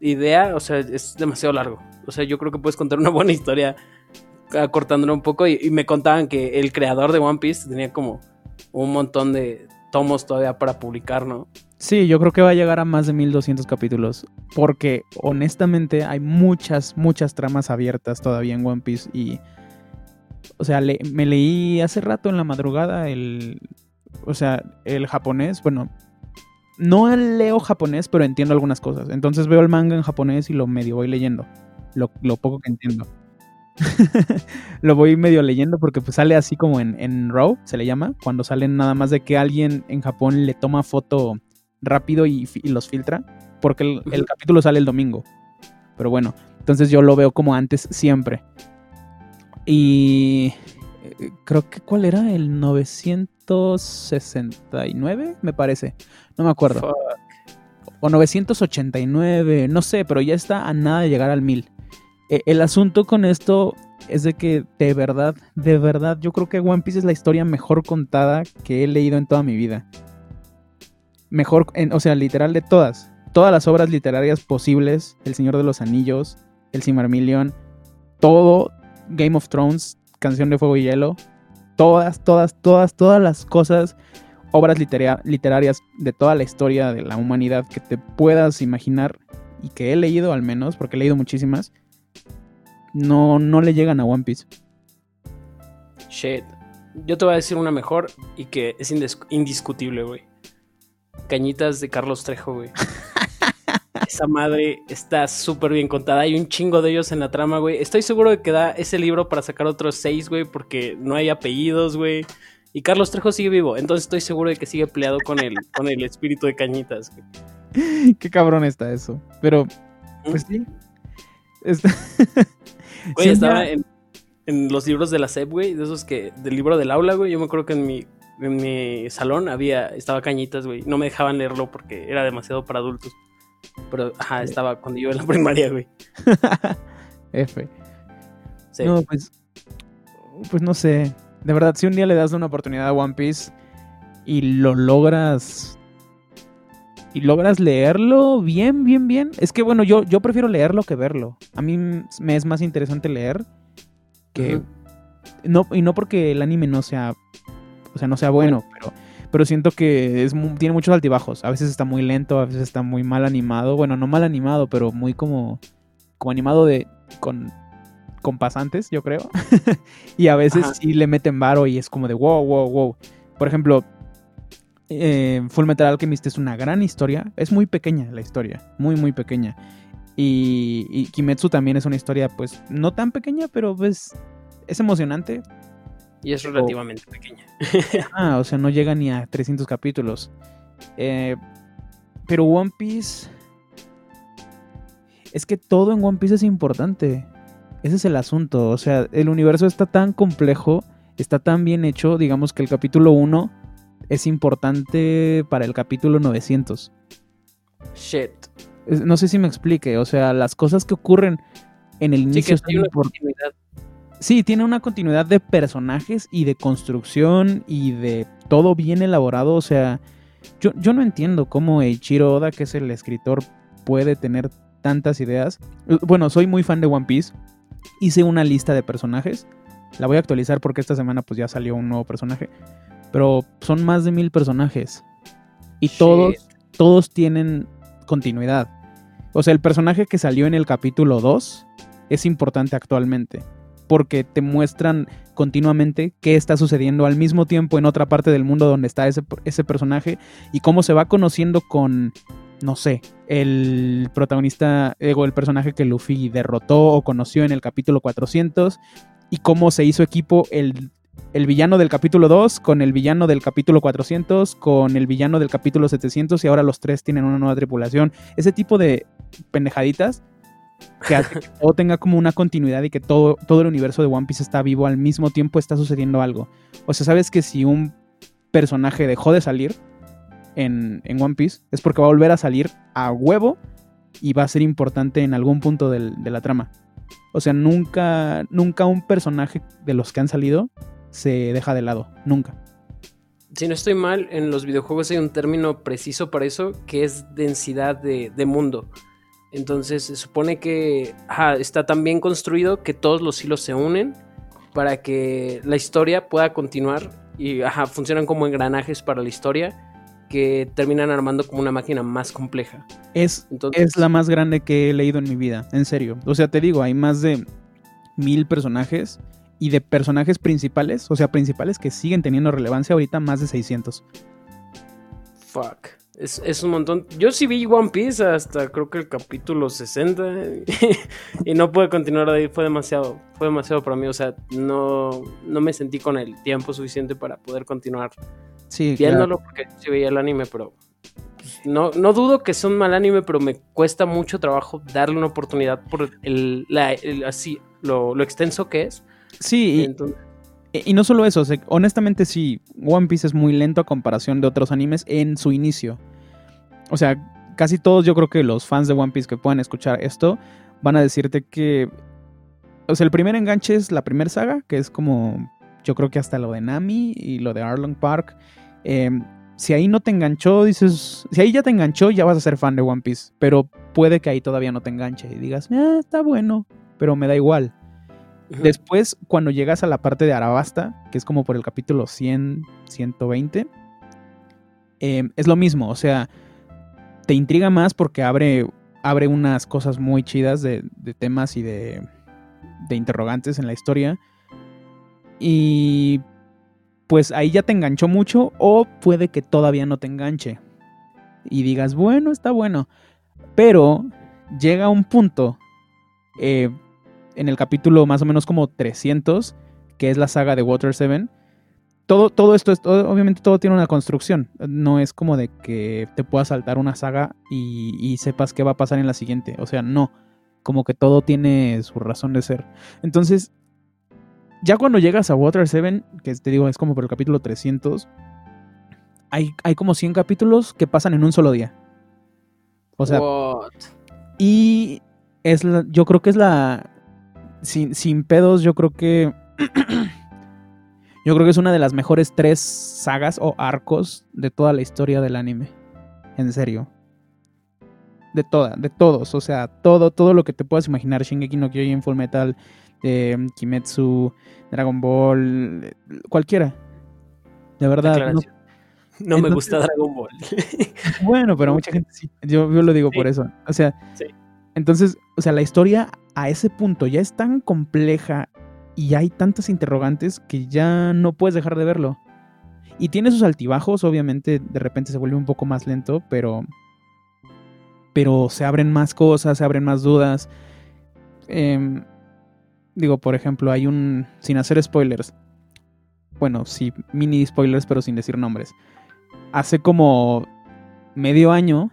idea, o sea, es demasiado largo. O sea, yo creo que puedes contar una buena historia acortándolo un poco y, me contaban que el creador de One Piece tenía como un montón de tomos todavía para publicar, ¿no? Sí, yo creo que va a llegar a más de 1200 capítulos. Porque honestamente hay muchas, muchas tramas abiertas todavía en One Piece. Y. O sea, me leí hace rato en la madrugada el. O sea, el japonés. Bueno, no leo japonés, pero entiendo algunas cosas. Entonces veo el manga en japonés y lo medio voy leyendo. Lo poco que entiendo. lo voy medio leyendo porque pues sale así como en, en RAW, se le llama, cuando salen nada más de que alguien en Japón le toma foto rápido y, los filtra, porque el, capítulo sale el domingo. Pero bueno, entonces yo lo veo como antes siempre. Y eh, creo que cuál era el 969, me parece. No me acuerdo. Fuck. O 989, no sé, pero ya está a nada de llegar al 1000. Eh, el asunto con esto es de que de verdad, de verdad, yo creo que One Piece es la historia mejor contada que he leído en toda mi vida. Mejor, en- o sea, literal de todas. Todas las obras literarias posibles, El Señor de los Anillos, El Silmarillion, todo, Game of Thrones, Canción de Fuego y Hielo, todas, todas, todas, todas las cosas, obras litera- literarias de toda la historia de la humanidad que te puedas imaginar y que he leído al menos, porque he leído muchísimas, no, no le llegan a One Piece. Shit. Yo te voy a decir una mejor y que es indiscutible, güey. Cañitas de Carlos Trejo, güey. Esa madre está súper bien contada. Hay un chingo de ellos en la trama, güey. Estoy seguro de que da ese libro para sacar otros seis, güey, porque no hay apellidos, güey. Y Carlos Trejo sigue vivo, entonces estoy seguro de que sigue peleado con el, con el espíritu de Cañitas, güey. Qué cabrón está eso. Pero, pues sí. Está- Güey, estaba ya- en, en los libros de la SEP, güey, de esos que, del libro del aula, güey. Yo me acuerdo que en mi, en mi salón había, estaba cañitas, güey. No me dejaban leerlo porque era demasiado para adultos. Pero, ajá, estaba cuando yo en la primaria, güey. F. Sí. No, pues. Pues no sé. De verdad, si un día le das una oportunidad a One Piece y lo logras. Y logras leerlo bien, bien, bien. Es que bueno, yo, yo prefiero leerlo que verlo. A mí me es más interesante leer que. No, y no porque el anime no sea. O sea, no sea bueno, pero. Pero siento que es tiene muchos altibajos. A veces está muy lento, a veces está muy mal animado. Bueno, no mal animado, pero muy como. Como animado de. con con pasantes, yo creo. y a veces Ajá. sí le meten varo y es como de wow, wow, wow. Por ejemplo, eh, Full Metal Alchemist es una gran historia. Es muy pequeña la historia, muy, muy pequeña. Y, y Kimetsu también es una historia, pues, no tan pequeña, pero pues es emocionante. Y es relativamente pequeña. Ah, o sea, no llega ni a 300 capítulos. Eh, pero One Piece... Es que todo en One Piece es importante. Ese es el asunto. O sea, el universo está tan complejo, está tan bien hecho, digamos que el capítulo 1 es importante para el capítulo 900. Shit. No sé si me explique. O sea, las cosas que ocurren en el Sí, inicio son hay una continuidad. Sí, tiene una continuidad de personajes y de construcción y de todo bien elaborado. O sea, yo, yo no entiendo cómo Eiichiro Oda, que es el escritor, puede tener tantas ideas. Eh, Bueno, soy muy fan de One Piece. Hice una lista de personajes. La voy a actualizar porque esta semana pues ya salió un nuevo personaje. Pero son más de mil personajes. Y todos, Shit. todos tienen continuidad. O sea, el personaje que salió en el capítulo 2 es importante actualmente. Porque te muestran continuamente qué está sucediendo al mismo tiempo en otra parte del mundo donde está ese, ese personaje y cómo se va conociendo con, no sé, el protagonista, eh, o el personaje que Luffy derrotó o conoció en el capítulo 400 y cómo se hizo equipo el, el villano del capítulo 2 con el villano del capítulo 400 con el villano del capítulo 700 y ahora los tres tienen una nueva tripulación. Ese tipo de pendejaditas que que todo tenga como una continuidad y que todo, todo el universo de One Piece está vivo al mismo tiempo está sucediendo algo. O sea, sabes que si un personaje dejó de salir en, One Piece es porque va a volver a salir a huevo y va a ser importante en algún punto de la trama. O sea, nunca, nunca un personaje de los que han salido se deja de lado. Nunca. Si no estoy mal, en los videojuegos hay un término preciso para eso que es densidad de, de mundo. Entonces se supone que ajá, está tan bien construido que todos los hilos se unen para que la historia pueda continuar y ajá, funcionan como engranajes para la historia que terminan armando como una máquina más compleja. Es, Entonces, es la más grande que he leído en mi vida, en serio. O sea, te digo, hay más de mil personajes y de personajes principales, o sea, principales que siguen teniendo relevancia ahorita, más de 600. Fuck. Es, es un montón. Yo sí vi One Piece hasta creo que el capítulo 60 y no pude continuar de ahí. Fue demasiado, fue demasiado para mí. O sea, no, no me sentí con el tiempo suficiente para poder continuar Sí, claro. viéndolo porque sí veía el anime, pero pues, no, no dudo que sea un mal anime, pero me cuesta mucho trabajo darle una oportunidad por el, la- el- así, lo, lo extenso que es. Sí, y, Entonces, y no solo eso, o sea, honestamente sí, One Piece es muy lento a comparación de otros animes en su inicio. O sea, casi todos yo creo que los fans de One Piece que puedan escuchar esto van a decirte que... O sea, el primer enganche es la primera saga, que es como yo creo que hasta lo de Nami y lo de Arlong Park. Eh, si ahí no te enganchó, dices, si ahí ya te enganchó, ya vas a ser fan de One Piece. Pero puede que ahí todavía no te enganche y digas, "Ah, está bueno, pero me da igual. Después, cuando llegas a la parte de Arabasta, que es como por el capítulo 100, 120, eh, es lo mismo. O sea, te intriga más porque abre, abre unas cosas muy chidas de, de temas y de, de interrogantes en la historia. Y pues ahí ya te enganchó mucho o puede que todavía no te enganche. Y digas, bueno, está bueno. Pero llega un punto eh, en el capítulo más o menos como 300, que es la saga de Water 7. Todo, todo esto, es, todo- obviamente todo tiene una construcción. No es como de que te puedas saltar una saga y, y sepas qué va a pasar en la siguiente. O sea, no. Como que todo tiene su razón de ser. Entonces, ya cuando llegas a Water 7, que te digo, es como por el capítulo 300, hay, hay como 100 capítulos que pasan en un solo día. O sea, What? y es la- yo creo que es la. Sin, sin pedos, yo creo que. yo creo que es una de las mejores tres sagas o arcos de toda la historia del anime. En serio. De toda, de todos. O sea, todo, todo lo que te puedas imaginar. Shingeki no Kyojin, Full Metal, eh, Kimetsu, Dragon Ball, eh, cualquiera. De verdad. no- me Entonces- gusta Dragon Ball. bueno, pero mucha gente sí. Yo, yo lo digo por eso. O sea, Sí. Entonces, o sea, la historia a ese punto ya es tan compleja y hay tantas interrogantes que ya no puedes dejar de verlo. Y tiene sus altibajos, obviamente de repente se vuelve un poco más lento, pero pero se abren más cosas, se abren más dudas. Em, digo, por ejemplo, hay un sin hacer spoilers. Bueno, sí, mini spoilers, pero sin decir nombres. Hace como medio año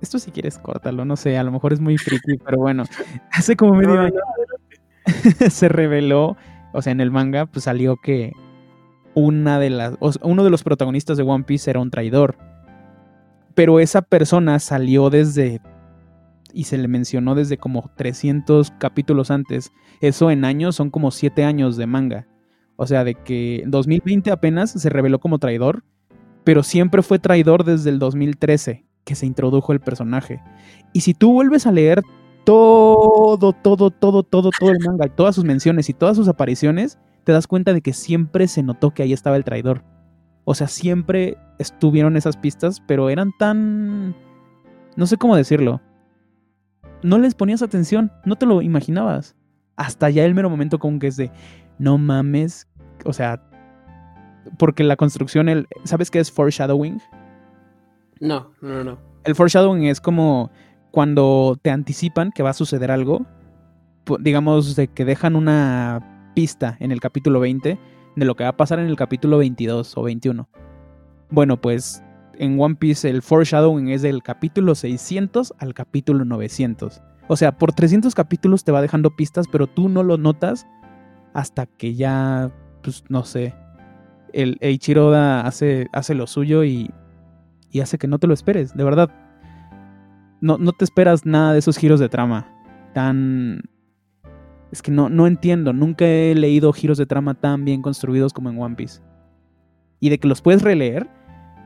esto si quieres córtalo, no sé, a lo mejor es muy friki, pero bueno, hace como medio año se reveló, o sea, en el manga pues salió que una de las o sea, uno de los protagonistas de One Piece era un traidor. Pero esa persona salió desde y se le mencionó desde como 300 capítulos antes. Eso en años son como 7 años de manga. O sea, de que en 2020 apenas se reveló como traidor, pero siempre fue traidor desde el 2013 que se introdujo el personaje. Y si tú vuelves a leer todo, todo, todo, todo, todo el manga, todas sus menciones y todas sus apariciones, te das cuenta de que siempre se notó que ahí estaba el traidor. O sea, siempre estuvieron esas pistas, pero eran tan... No sé cómo decirlo. No les ponías atención, no te lo imaginabas. Hasta ya el mero momento como que es de, no mames, o sea, porque la construcción, el, ¿sabes qué es foreshadowing? No, no, no. El foreshadowing es como cuando te anticipan que va a suceder algo, digamos de que dejan una pista en el capítulo 20 de lo que va a pasar en el capítulo 22 o 21. Bueno, pues en One Piece el foreshadowing es del capítulo 600 al capítulo 900. O sea, por 300 capítulos te va dejando pistas, pero tú no lo notas hasta que ya, pues no sé, el Eiichiro Oda hace, hace lo suyo y, y hace que no te lo esperes, de verdad. No, no te esperas nada de esos giros de trama tan... Es que no, no entiendo, nunca he leído giros de trama tan bien construidos como en One Piece. Y de que los puedes releer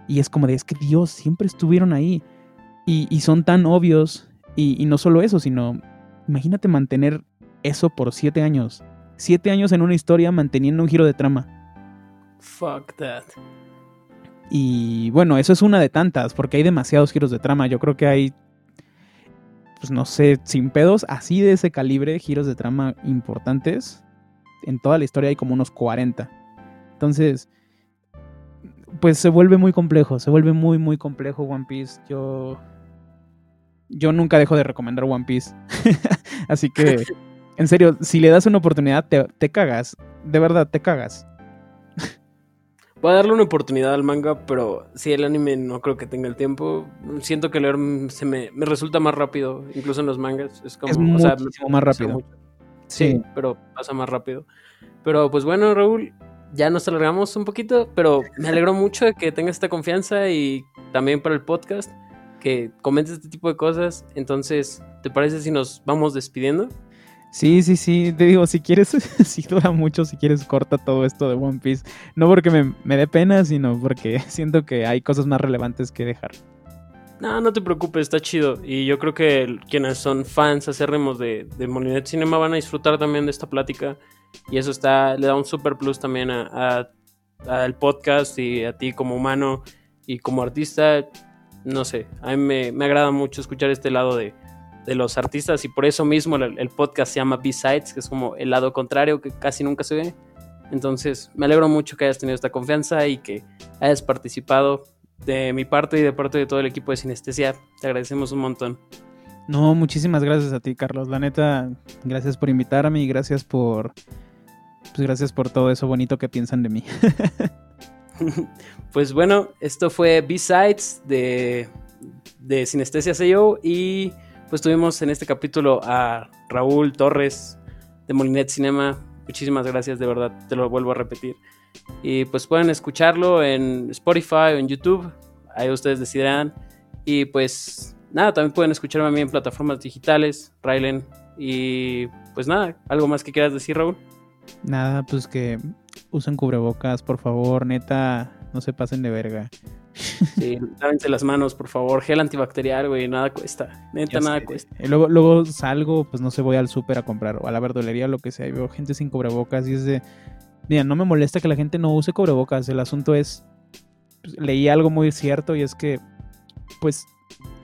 y es como de, es que Dios, siempre estuvieron ahí. Y, y son tan obvios. Y, y no solo eso, sino, imagínate mantener eso por siete años. Siete años en una historia manteniendo un giro de trama. Fuck that. Y bueno, eso es una de tantas, porque hay demasiados giros de trama. Yo creo que hay, pues no sé, sin pedos, así de ese calibre, giros de trama importantes. En toda la historia hay como unos 40. Entonces, pues se vuelve muy complejo, se vuelve muy, muy complejo One Piece. Yo, yo nunca dejo de recomendar One Piece. así que, en serio, si le das una oportunidad, te, te cagas. De verdad, te cagas. Voy a darle una oportunidad al manga, pero si el anime no creo que tenga el tiempo. Siento que leer se me, me resulta más rápido, incluso en los mangas. Es como, Es o sea, más rápido. mucho. Sí, pero pasa más rápido. Pero pues bueno, Raúl, ya nos alargamos un poquito, pero me alegro mucho de que tengas esta confianza y también para el podcast, que comentes este tipo de cosas. Entonces, ¿te parece si nos vamos despidiendo? Sí, sí, sí. Te digo, si quieres, si dura mucho, si quieres, corta todo esto de One Piece. No porque me, me dé pena, sino porque siento que hay cosas más relevantes que dejar. No, no te preocupes, está chido. Y yo creo que quienes son fans acérrimos de, de Molinet Cinema van a disfrutar también de esta plática. Y eso está, le da un super plus también a- a- al podcast y a ti como humano y como artista. No sé, a mí me, me agrada mucho escuchar este lado de, de los artistas y por eso mismo el, el podcast se llama B-Sides, que es como el lado contrario que casi nunca se ve. Entonces, me alegro mucho que hayas tenido esta confianza y que hayas participado de mi parte y de parte de todo el equipo de Sinestesia. Te agradecemos un montón. No, muchísimas gracias a ti, Carlos. La neta, gracias por invitarme y gracias por. Pues gracias por todo eso bonito que piensan de mí. pues bueno, esto fue B-Sides de, de Sinestesia CEO y pues tuvimos en este capítulo a Raúl Torres de Molinet Cinema. Muchísimas gracias, de verdad, te lo vuelvo a repetir. Y pues pueden escucharlo en Spotify o en YouTube, ahí ustedes decidirán. Y pues nada, también pueden escucharme a mí en plataformas digitales, Rylen. Y pues nada, ¿algo más que quieras decir, Raúl? Nada, pues que usen cubrebocas, por favor, neta, no se pasen de verga. Sí, lávense las manos, por favor. Gel antibacterial, güey, nada cuesta. Neta, nada cuesta. Y luego, luego salgo, pues no sé, voy al súper a comprar o a la verdulería o lo que sea y veo gente sin cubrebocas y es de... Mira, no me molesta que la gente no use cubrebocas, el asunto es... pues, leí algo muy cierto y es que, pues,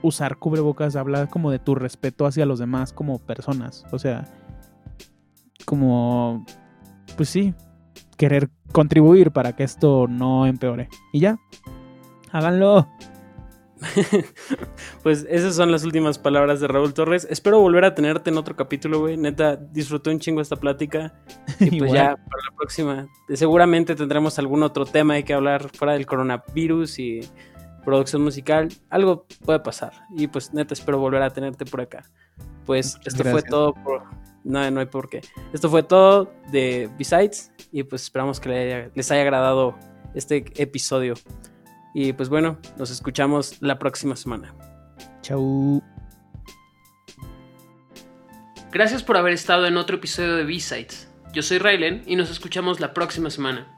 usar cubrebocas habla como de tu respeto hacia los demás como personas. O sea, como, pues sí, querer contribuir para que esto no empeore. Y ya, háganlo. pues esas son las últimas palabras de Raúl Torres. Espero volver a tenerte en otro capítulo, güey. Neta, disfruté un chingo esta plática. Y pues ya para la próxima, seguramente tendremos algún otro tema de que hablar fuera del coronavirus y producción musical. Algo puede pasar. Y pues neta, espero volver a tenerte por acá. Pues Muchas esto fue todo por... No, no hay por qué. Esto fue todo de Besides. Y pues esperamos que les haya agradado este episodio. Y pues bueno, nos escuchamos la próxima semana. Chau. Gracias por haber estado en otro episodio de B-Sides. Yo soy Raylen y nos escuchamos la próxima semana.